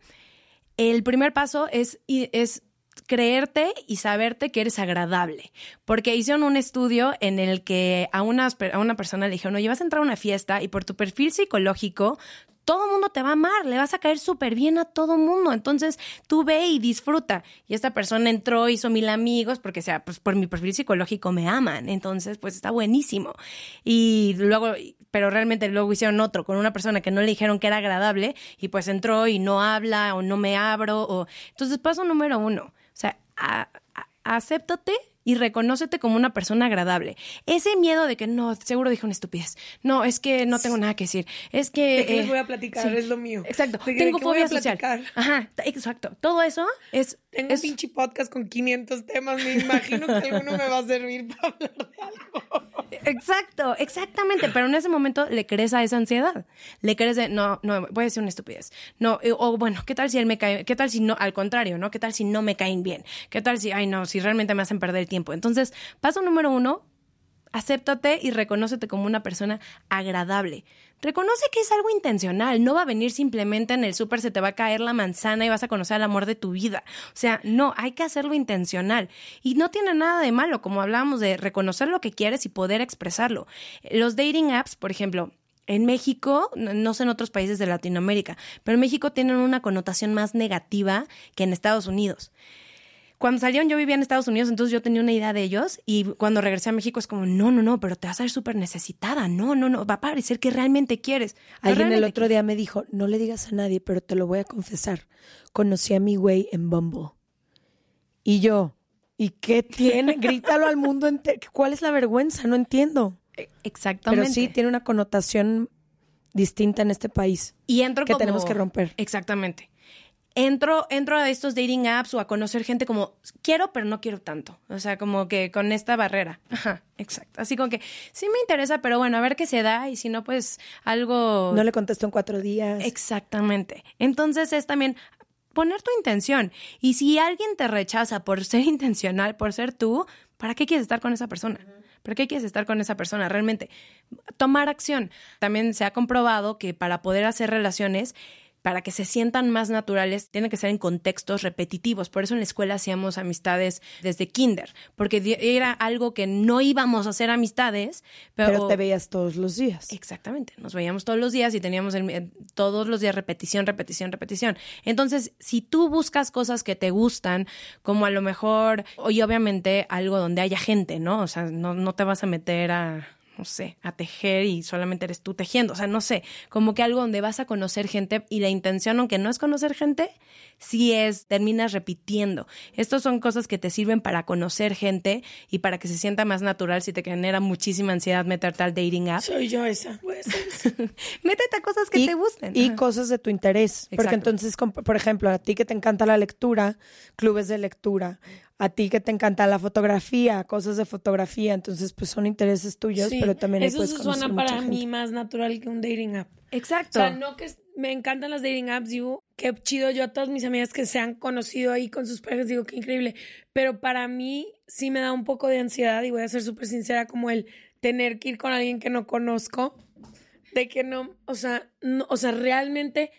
S5: el primer paso es, es creerte y saberte que eres agradable. Porque hicieron un estudio en el que a una, a una persona le dijeron, oye, vas a entrar a una fiesta y por tu perfil psicológico todo el mundo te va a amar, le vas a caer súper bien a todo mundo. Entonces tú ve y disfruta. Y esta persona entró, hizo mil amigos, porque sea, pues por mi perfil psicológico me aman. Entonces, pues está buenísimo. Y luego, pero realmente luego hicieron otro con una persona que no le dijeron que era agradable y pues entró y no habla o no me abro. O... Entonces, paso número uno, acéptate y reconócete como una persona agradable. Ese miedo de que no, seguro dije una estupidez. No, es que no tengo nada que decir. Es que.
S4: ¿De les voy a platicar? Es lo mío.
S5: Exacto. tengo fobia social. Ajá, exacto. Todo eso es.
S4: Tengo
S5: es...
S4: un pinche podcast con 500 temas. Me imagino que alguno me va a servir para hablar de algo.
S5: Exacto, exactamente. Pero en ese momento le crees a esa ansiedad. Le crees de, no, no, voy a decir una estupidez. No, eh, o bueno, ¿qué tal si él me cae? ¿Qué tal si no? Al contrario, ¿no? ¿Qué tal si no me caen bien? ¿Qué tal si, ay, no, si realmente me hacen perder el tiempo? Entonces, paso número uno, acéptate y reconócete como una persona agradable. Reconoce que es algo intencional, no va a venir simplemente en el súper, se te va a caer la manzana y vas a conocer al amor de tu vida. O sea, no, hay que hacerlo intencional. Y no tiene nada de malo, como hablábamos de reconocer lo que quieres y poder expresarlo. Los dating apps, por ejemplo, en México, no sé en otros países de Latinoamérica, pero en México tienen una connotación más negativa que en Estados Unidos cuando salieron yo vivía en Estados Unidos, entonces yo tenía una idea de ellos y cuando regresé a México es como, no, no, no, pero te vas a ver súper necesitada, no, no, no, va a parecer que realmente quieres.
S1: Alguien el otro día me dijo, no le digas a nadie, pero te lo voy a confesar, conocí a mi güey en Bumble. Y yo, ¿y qué tiene? Grítalo al mundo entero. ¿Cuál es la vergüenza? No entiendo.
S5: E, exactamente.
S1: Pero sí, tiene una connotación distinta en este país.
S5: Y entro
S1: que tenemos que romper.
S5: Exactamente entro, entro a estos dating apps o a conocer gente como quiero, pero no quiero tanto. O sea, como que con esta barrera. Ajá, exacto. Así como que sí me interesa, pero bueno, a ver qué se da y si no, pues algo.
S1: No le contesto en cuatro días.
S5: Exactamente. Entonces es también poner tu intención. Y si alguien te rechaza por ser intencional, por ser tú, ¿para qué quieres estar con esa persona? ¿Para qué quieres estar con esa persona? Realmente, tomar acción. También se ha comprobado que para poder hacer relaciones, para que se sientan más naturales, tienen que ser en contextos repetitivos. Por eso en la escuela hacíamos amistades desde kinder, porque era algo que no íbamos a hacer amistades, pero,
S1: Pero te veías todos los días.
S5: Exactamente, nos veíamos todos los días y teníamos el- eh, todos los días repetición, repetición, repetición. Entonces, si tú buscas cosas que te gustan, como a lo mejor, y obviamente algo donde haya gente, ¿no? O sea, no, no te vas a meter a, no sé, a tejer y solamente eres tú tejiendo, o sea, no sé, como que algo donde vas a conocer gente y la intención, aunque no es conocer gente, sí es, terminas repitiendo. Estas son cosas que te sirven para conocer gente y para que se sienta más natural si te genera muchísima ansiedad meterte al dating app.
S4: Soy yo esa. Puede ser esa.
S5: Métete a cosas que
S1: y,
S5: te gusten.
S1: Y
S5: Ajá.
S1: cosas de tu interés. Porque
S5: Exacto.
S1: entonces, por ejemplo, a ti que te encanta la lectura, clubes de lectura. A ti que te encanta la fotografía, cosas de fotografía. Entonces, pues son intereses tuyos,
S4: Sí,
S1: pero también
S4: eso
S1: puedes
S4: suena
S1: mucha
S4: para
S1: gente.
S4: mí más natural que un dating app.
S5: Exacto.
S4: O sea, no que es- me encantan las dating apps, digo, qué chido yo a todas mis amigas que se han conocido ahí con sus parejas, digo, qué increíble. Pero para mí sí me da un poco de ansiedad y voy a ser súper sincera, como el tener que ir con alguien que no conozco, de que no, o sea, no, o sea, realmente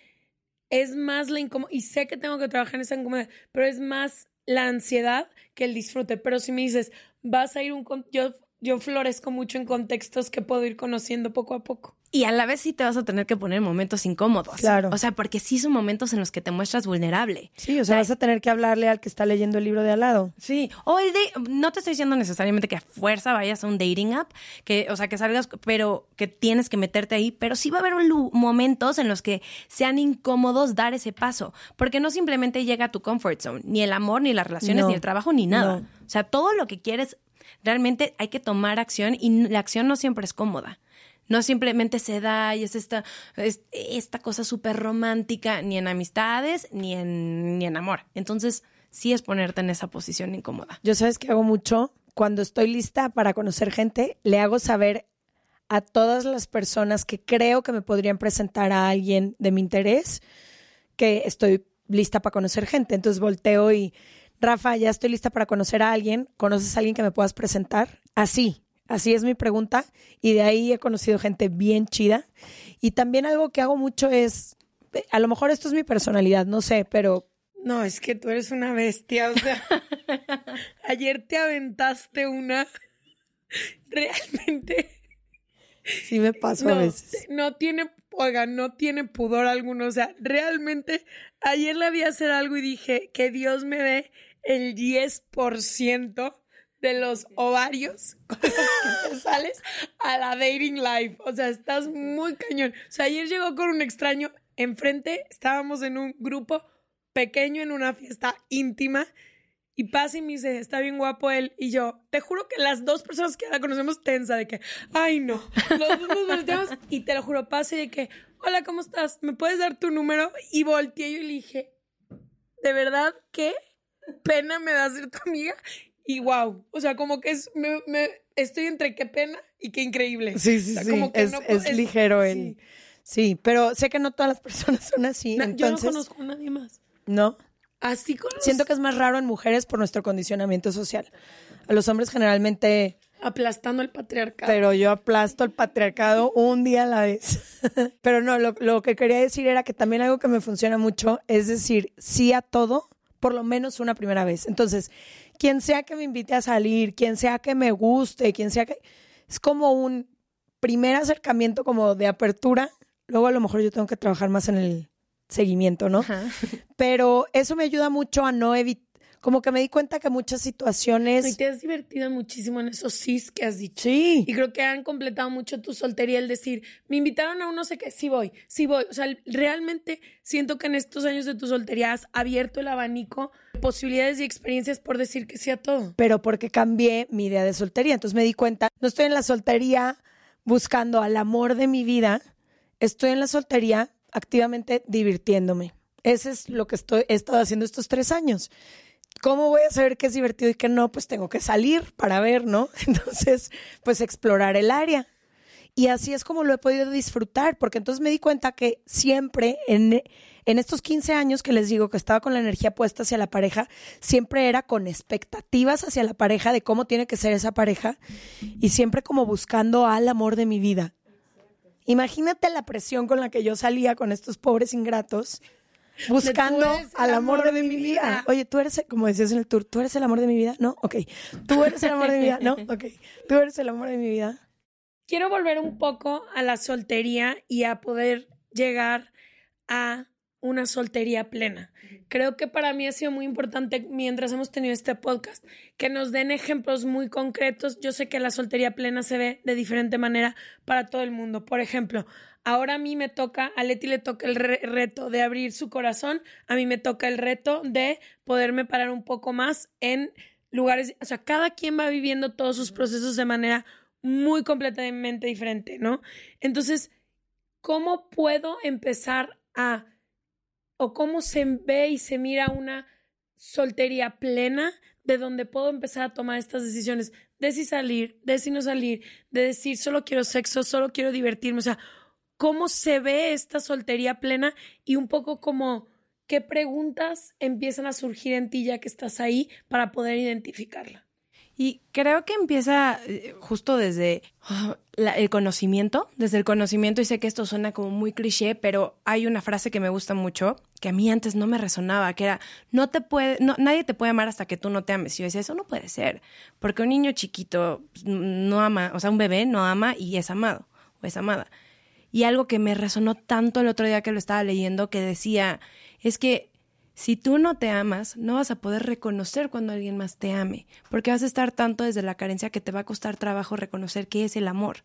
S4: es más la incomodidad, y sé que tengo que trabajar en esa incomodidad, pero es más la ansiedad que el disfrute. Pero si me dices, vas a ir un... Yo, yo florezco mucho en contextos que puedo ir conociendo poco a poco.
S5: Y a la vez sí te vas a tener que poner en momentos incómodos.
S1: Claro.
S5: O sea, porque sí son momentos en los que te muestras vulnerable.
S1: Sí, o sea, vas a tener que hablarle al que está leyendo el libro de al lado.
S5: Sí, o el de, no te estoy diciendo necesariamente que a fuerza vayas a un dating app, que, o sea, que salgas, pero que tienes que meterte ahí, pero sí va a haber momentos en los que sean incómodos dar ese paso, porque no simplemente llega a tu comfort zone, ni el amor, ni las relaciones,
S1: No,
S5: ni el trabajo, ni nada.
S1: no.
S5: O sea, todo lo que quieres, realmente hay que tomar acción y la acción no siempre es cómoda. No simplemente se da y es esta, es- esta cosa súper romántica, ni en amistades, ni en, ni en amor. Entonces, sí es ponerte en esa posición incómoda.
S1: Yo sabes que hago mucho. Cuando estoy lista para conocer gente, le hago saber a todas las personas que creo que me podrían presentar a alguien de mi interés que estoy lista para conocer gente. Entonces volteo y, Rafa, ya estoy lista para conocer a alguien. ¿Conoces a alguien que me puedas presentar? Así, así es mi pregunta. Y de ahí he conocido gente bien chida. Y también algo que hago mucho es, a lo mejor esto es mi personalidad, no sé, pero
S4: No, es que tú eres una bestia, o sea, ayer te aventaste una realmente
S1: sí me paso a
S4: no,
S1: veces.
S4: no tiene, oiga, no tiene pudor alguno, o sea, realmente ayer le vi hacer algo y dije que Dios me dé el 10% de los ovarios con los que te sales a la dating life, o sea, estás muy cañón. O sea, ayer llegó con un extraño enfrente, estábamos en un grupo pequeño en una fiesta íntima y pasa y me dice, está bien guapo él. Y yo, te juro que las dos personas que la conocemos tensa de que, ay no, los dos nos volteamos y te lo juro, pasa y de que, hola, ¿cómo estás? ¿Me puedes dar tu número? Y volteé y le dije, ¿de verdad qué pena me da ser tu amiga? Y wow, o sea, como que es, me, me- estoy entre qué pena y qué increíble.
S1: Sí, sí,
S4: O sea,
S1: sí.
S4: como que
S1: es,
S4: no
S1: es ligero
S4: sí.
S1: el. Sí, pero sé que no todas las personas son así.
S4: Na- yo no
S1: entonces,
S4: conozco a nadie más.
S1: ¿no?
S4: Así conozco.
S1: Siento que es más raro en mujeres por nuestro condicionamiento social. A los hombres generalmente,
S4: Aplastando el patriarcado.
S1: pero yo aplasto el patriarcado un día a la vez. pero no, lo, lo que quería decir era que también algo que me funciona mucho es decir sí a todo, por lo menos una primera vez. Entonces, quien sea que me invite a salir, quien sea que me guste, quien sea que... Es como un primer acercamiento como de apertura. Luego a lo mejor yo tengo que trabajar más en el seguimiento, ¿no? Pero eso me ayuda mucho a no evitar, como que me di cuenta que muchas situaciones...
S4: Y te has divertido muchísimo en esos sís que has dicho.
S1: Sí.
S4: Y creo que han completado mucho tu soltería el decir, me invitaron a un no sé qué, sí voy, sí voy. O sea, realmente siento que en estos años de tu soltería has abierto el abanico de posibilidades y experiencias por decir que sí a todo.
S1: pero porque cambié mi idea de soltería. Entonces me di cuenta, no estoy en la soltería buscando al amor de mi vida, estoy en la soltería activamente divirtiéndome. Ese es lo que estoy, he estado haciendo estos tres años. ¿Cómo voy a saber qué es divertido y qué no? Pues tengo que salir para ver, ¿no? Entonces, pues explorar el área. Y así es como lo he podido disfrutar, porque entonces me di cuenta que siempre en, en estos 15 años que les digo que estaba con la energía puesta hacia la pareja, siempre era con expectativas hacia la pareja de cómo tiene que ser esa pareja y siempre como buscando al amor de mi vida. Imagínate la presión con la que yo salía con estos pobres ingratos buscando al amor,
S4: amor
S1: de, mi vida. Oye, tú eres, como decías en el tour, ¿tú eres el amor de mi vida? No, ok. ¿Tú eres el amor de mi vida? No, ok. ¿Tú eres el amor de mi vida?
S4: quiero volver un poco a la soltería y a poder llegar a una soltería plena. Creo que para mí ha sido muy importante mientras hemos tenido este podcast que nos den ejemplos muy concretos. Yo sé que la soltería plena se ve de diferente manera para todo el mundo. Por ejemplo, ahora a mí me toca, a Leti le toca el re- reto de abrir su corazón, a mí me toca el reto de poderme parar un poco más en lugares, o sea, cada quien va viviendo todos sus procesos de manera muy completamente diferente, ¿no? Entonces, ¿cómo puedo empezar a, o cómo se ve y se mira una soltería plena de donde puedo empezar a tomar estas decisiones de si salir, de si no salir, de decir solo quiero sexo, solo quiero divertirme, o sea, cómo se ve esta soltería plena y un poco como qué preguntas empiezan a surgir en ti ya que estás ahí para poder identificarla.
S5: Y creo que empieza eh, justo desde ah, el conocimiento, desde el conocimiento, y sé que esto suena como muy cliché, pero hay una frase que me gusta mucho, que a mí antes no me resonaba, que era, no te puede, no, nadie te puede amar hasta que tú no te ames. Y yo decía, eso no puede ser, porque un niño chiquito pues, no ama, o sea, un bebé no ama y es amado o es amada. Y algo que me resonó tanto el otro día que lo estaba leyendo, que decía, es que si tú no te amas, no vas a poder reconocer cuando alguien más te ame, porque vas a estar tanto desde la carencia que te va a costar trabajo reconocer qué es el amor.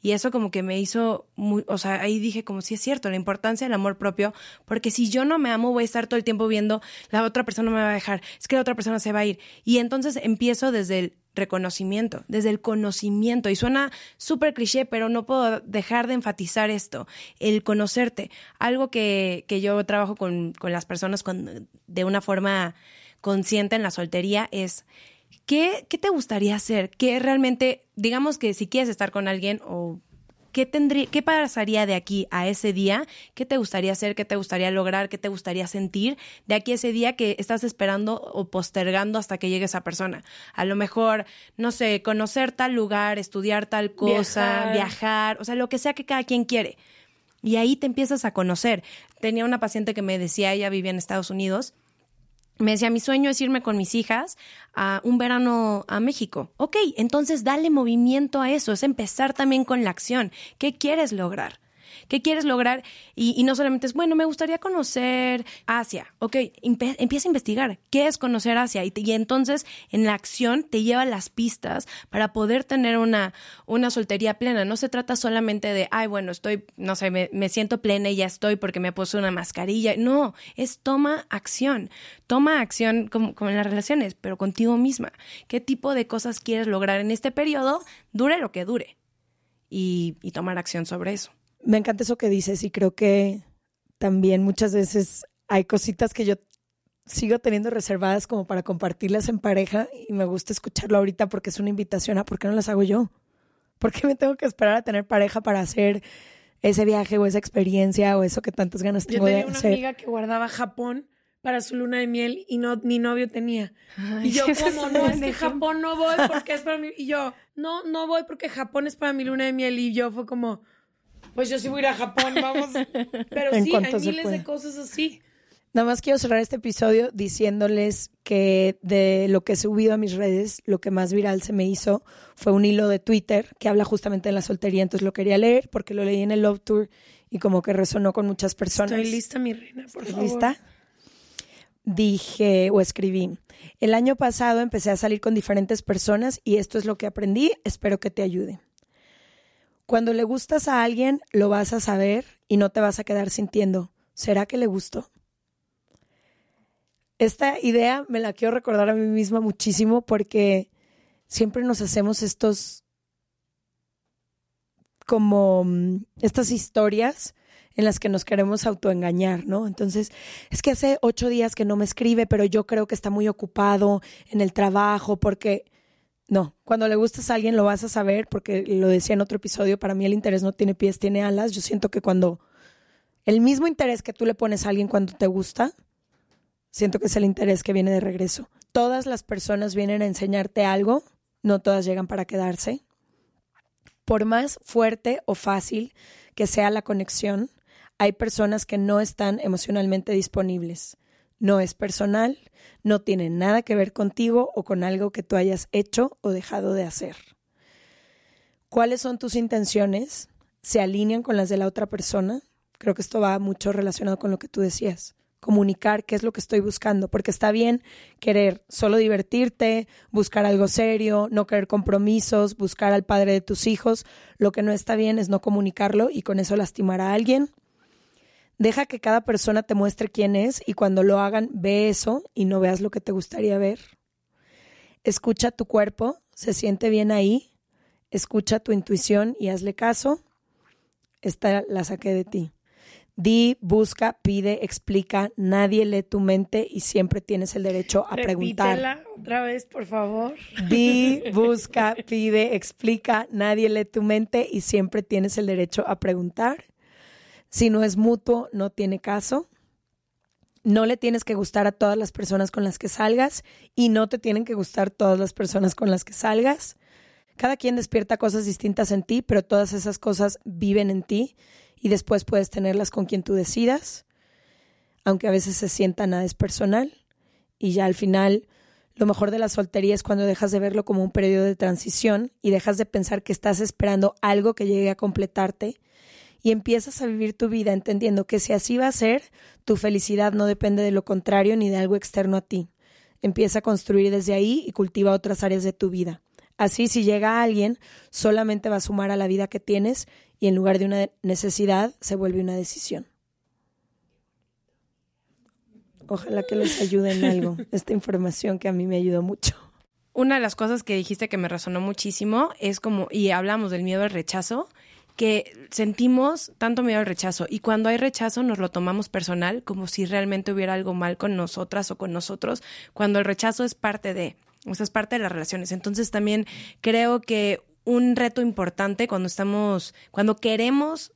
S5: Y eso como que me hizo muy, o sea, ahí dije como si es cierto, la importancia del amor propio, porque si yo no me amo voy a estar todo el tiempo viendo la otra persona me va a dejar, es que la otra persona se va a ir. Y entonces empiezo desde el reconocimiento, desde el conocimiento. Y suena súper cliché, pero no puedo dejar de enfatizar esto, el conocerte. Algo que, que yo trabajo con, con las personas con- de una forma consciente en la soltería es ¿Qué, ¿Qué te gustaría hacer? ¿Qué realmente, digamos que si quieres estar con alguien o qué tendría, qué pasaría de aquí a ese día? ¿Qué te gustaría hacer? ¿Qué te gustaría lograr? ¿Qué te gustaría sentir de aquí a ese día que estás esperando o postergando hasta que llegue esa persona? A lo mejor, no sé, conocer tal lugar, estudiar tal cosa,
S4: Viajar.
S5: viajar, o sea, lo que sea que cada quien quiere. Y ahí te empiezas a conocer. Tenía una paciente que me decía, ella vivía en Estados Unidos, me decía, mi sueño es irme con mis hijas a un verano a México. Ok, entonces dale movimiento a eso, es empezar también con la acción. ¿Qué quieres lograr? ¿Qué quieres lograr? Y, no solamente es, bueno, me gustaría conocer Asia. Ok, empieza a investigar. ¿Qué es conocer Asia? Y, te- y entonces en la acción te lleva las pistas para poder tener una, una soltería plena. No se trata solamente de, ay, bueno, estoy, no sé, me, siento plena y ya estoy porque me puse una mascarilla. No, es toma acción. Toma acción como, en las relaciones, pero contigo misma. ¿Qué tipo de cosas quieres lograr en este periodo? Dure lo que dure. Y tomar acción sobre eso.
S1: Me encanta eso que dices y creo que también muchas veces hay cositas que yo sigo teniendo reservadas como para compartirlas en pareja y me gusta escucharlo ahorita porque es una invitación a por qué no las hago yo. ¿Por qué me tengo que esperar a tener pareja para hacer ese viaje o esa experiencia o eso que tantas ganas
S4: Yo
S1: tengo de
S4: tenía una
S1: hacer?
S4: amiga que guardaba Japón para su luna de miel y no ni novio tenía.
S5: Ay,
S4: y yo como no, es que. Japón no voy porque es para mí. Y yo, no, no voy porque Japón es para mi luna de miel. Y yo fue como, pues yo sí voy a ir a Japón, vamos. Pero
S1: En
S4: sí, hay miles
S1: pueda.
S4: de cosas así.
S1: Nada más quiero cerrar este episodio diciéndoles que de lo que he subido a mis redes, lo que más viral se me hizo fue un hilo de Twitter que habla justamente de la soltería. Entonces lo quería leer porque lo leí en el Love Tour y como que resonó con muchas personas.
S4: Estoy lista, mi reina, por
S1: ¿Estás
S4: favor.
S1: lista? Dije o escribí, el año pasado empecé a salir con diferentes personas y esto es lo que aprendí, espero que te ayude. Cuando le gustas a alguien, lo vas a saber y no te vas a quedar sintiendo, ¿será que le gustó? Esta idea me la quiero recordar a mí misma muchísimo porque siempre nos hacemos estos como mm, estas historias en las que nos queremos autoengañar, ¿no? Entonces, es que hace ocho días que no me escribe, pero yo creo que está muy ocupado en el trabajo, porque no, cuando le gustas a alguien lo vas a saber, porque lo decía en otro episodio, para mí el interés no tiene pies, tiene alas. Yo siento que cuando el mismo interés que tú le pones a alguien cuando te gusta, siento que es el interés que viene de regreso. Todas las personas vienen a enseñarte algo, no todas llegan para quedarse. Por más fuerte o fácil que sea la conexión, hay personas que no están emocionalmente disponibles. No es personal, no tiene nada que ver contigo o con algo que tú hayas hecho o dejado de hacer. ¿Cuáles son tus intenciones? ¿Se alinean con las de la otra persona? Creo que esto va mucho relacionado con lo que tú decías. Comunicar qué es lo que estoy buscando, porque está bien querer solo divertirte, buscar algo serio, no querer compromisos, buscar al padre de tus hijos. Lo que no está bien es no comunicarlo y con eso lastimar a alguien. Deja que cada persona te muestre quién es y cuando lo hagan, ve eso y no veas lo que te gustaría ver. Escucha tu cuerpo, se siente bien ahí. Escucha tu intuición y hazle caso. Esta la saqué de ti. Di, busca, pide, explica. Nadie lee tu mente y siempre tienes el derecho a preguntar.
S4: Repítela otra vez, por favor.
S1: Di, busca, pide, explica. Nadie lee tu mente y siempre tienes el derecho a preguntar. Si no es mutuo, no tiene caso. No le tienes que gustar a todas las personas con las que salgas y no te tienen que gustar todas las personas con las que salgas. Cada quien despierta cosas distintas en ti, pero todas esas cosas viven en ti y después puedes tenerlas con quien tú decidas, aunque a veces se sienta nada es personal. Y ya al final, lo mejor de la soltería es cuando dejas de verlo como un periodo de transición y dejas de pensar que estás esperando algo que llegue a completarte y empiezas a vivir tu vida entendiendo que si así va a ser, tu felicidad no depende de lo contrario ni de algo externo a ti. Empieza a construir desde ahí y cultiva otras áreas de tu vida. Así, si llega alguien, solamente va a sumar a la vida que tienes y en lugar de una necesidad, se vuelve una decisión. Ojalá que les ayude en algo esta información que a mí me ayudó mucho.
S5: Una de las cosas que dijiste que me resonó muchísimo es como, y hablamos del miedo al rechazo, que sentimos tanto miedo al rechazo y cuando hay rechazo nos lo tomamos personal como si realmente hubiera algo mal con nosotras o con nosotros, cuando el rechazo es parte de, o sea, es parte de las relaciones. Entonces también creo que un reto importante cuando estamos, cuando queremos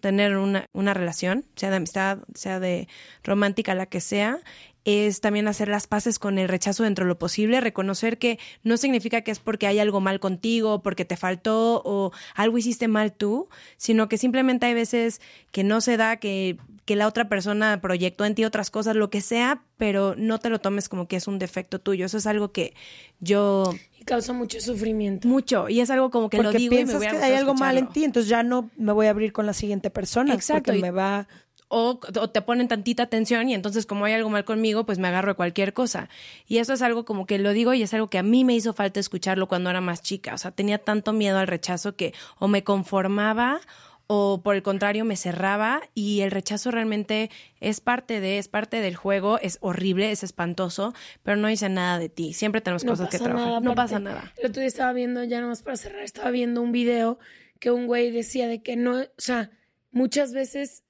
S5: tener una, una relación, sea de amistad, sea de romántica, la que sea, es también hacer las paces con el rechazo dentro de lo posible, reconocer que no significa que es porque hay algo mal contigo, porque te faltó o algo hiciste mal tú, sino que simplemente hay veces que no se da, que, que la otra persona proyectó en ti otras cosas, lo que sea, pero no te lo tomes como que es un defecto tuyo. Eso es algo que yo...
S4: Y causa mucho sufrimiento.
S5: Mucho, y es algo como que lo digo y me
S1: piensas
S5: hubiera
S1: que hay algo mal en ti, entonces ya no me voy a abrir con la siguiente persona.
S5: Exacto,
S1: Porque
S5: y-
S1: me va
S5: o, o te ponen tantita atención y entonces como hay algo mal conmigo, pues me agarro de cualquier cosa. Y eso es algo como que lo digo y es algo que a mí me hizo falta escucharlo cuando era más chica. O sea, tenía tanto miedo al rechazo que o me conformaba o por el contrario me cerraba y el rechazo realmente es parte de, es parte del juego, es horrible, es espantoso, pero no dice nada de ti. Siempre tenemos cosas que trabajar. no pasa nada.
S4: El otro día estaba viendo, ya nomás para cerrar, estaba viendo un video que un güey decía de que no, o sea, muchas veces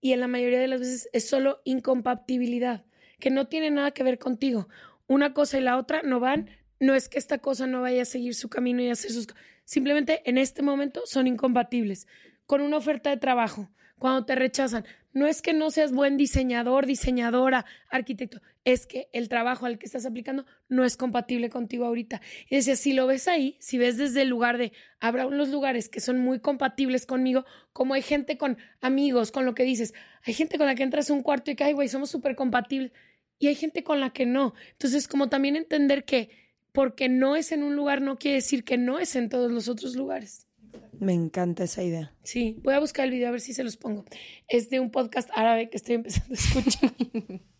S4: y en la mayoría de las veces es solo incompatibilidad, que no tiene nada que ver contigo. Una cosa y la otra no van, no es que esta cosa no vaya a seguir su camino y hacer sus... Simplemente en este momento son incompatibles. Con una oferta de trabajo, cuando te rechazan, no es que no seas buen diseñador, diseñadora, arquitecto, es que el trabajo al que estás aplicando no es compatible contigo ahorita. Y decía, si lo ves ahí, si ves desde el lugar de, habrá unos lugares que son muy compatibles conmigo, como hay gente con amigos, con lo que dices, hay gente con la que entras a un cuarto y que, ay, güey, somos súper compatibles, y hay gente con la que no. Entonces, como también entender que porque no es en un lugar no quiere decir que no es en todos los otros lugares.
S1: Me encanta esa idea.
S4: Sí, voy a buscar el video a ver si se los pongo. Es de un podcast árabe que estoy empezando a escuchar.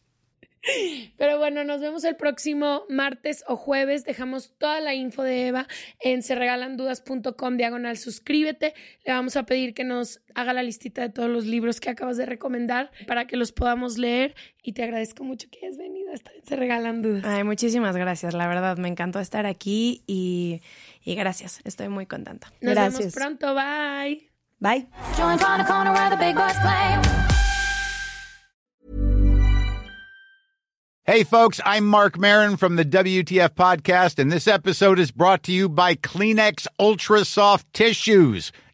S4: Pero bueno, nos vemos el próximo martes o jueves. Dejamos toda la info de Eva en serregalandudas.com diagonal suscríbete. Le vamos a pedir que nos haga la listita de todos los libros que acabas de recomendar para que los podamos leer. Y te agradezco mucho que hayas venido Se Regalan Dudas.
S5: Ay, muchísimas gracias. La verdad, me encantó estar aquí y, y gracias. Estoy muy contenta.
S4: Nos
S1: Gracias.
S4: vemos pronto. Bye.
S1: Bye.
S9: Join on the corner where the big boys play.
S10: Hey, folks, I'm Mark Marin from the WTF Podcast, and this episode is brought to you by Kleenex Ultra Soft Tissues,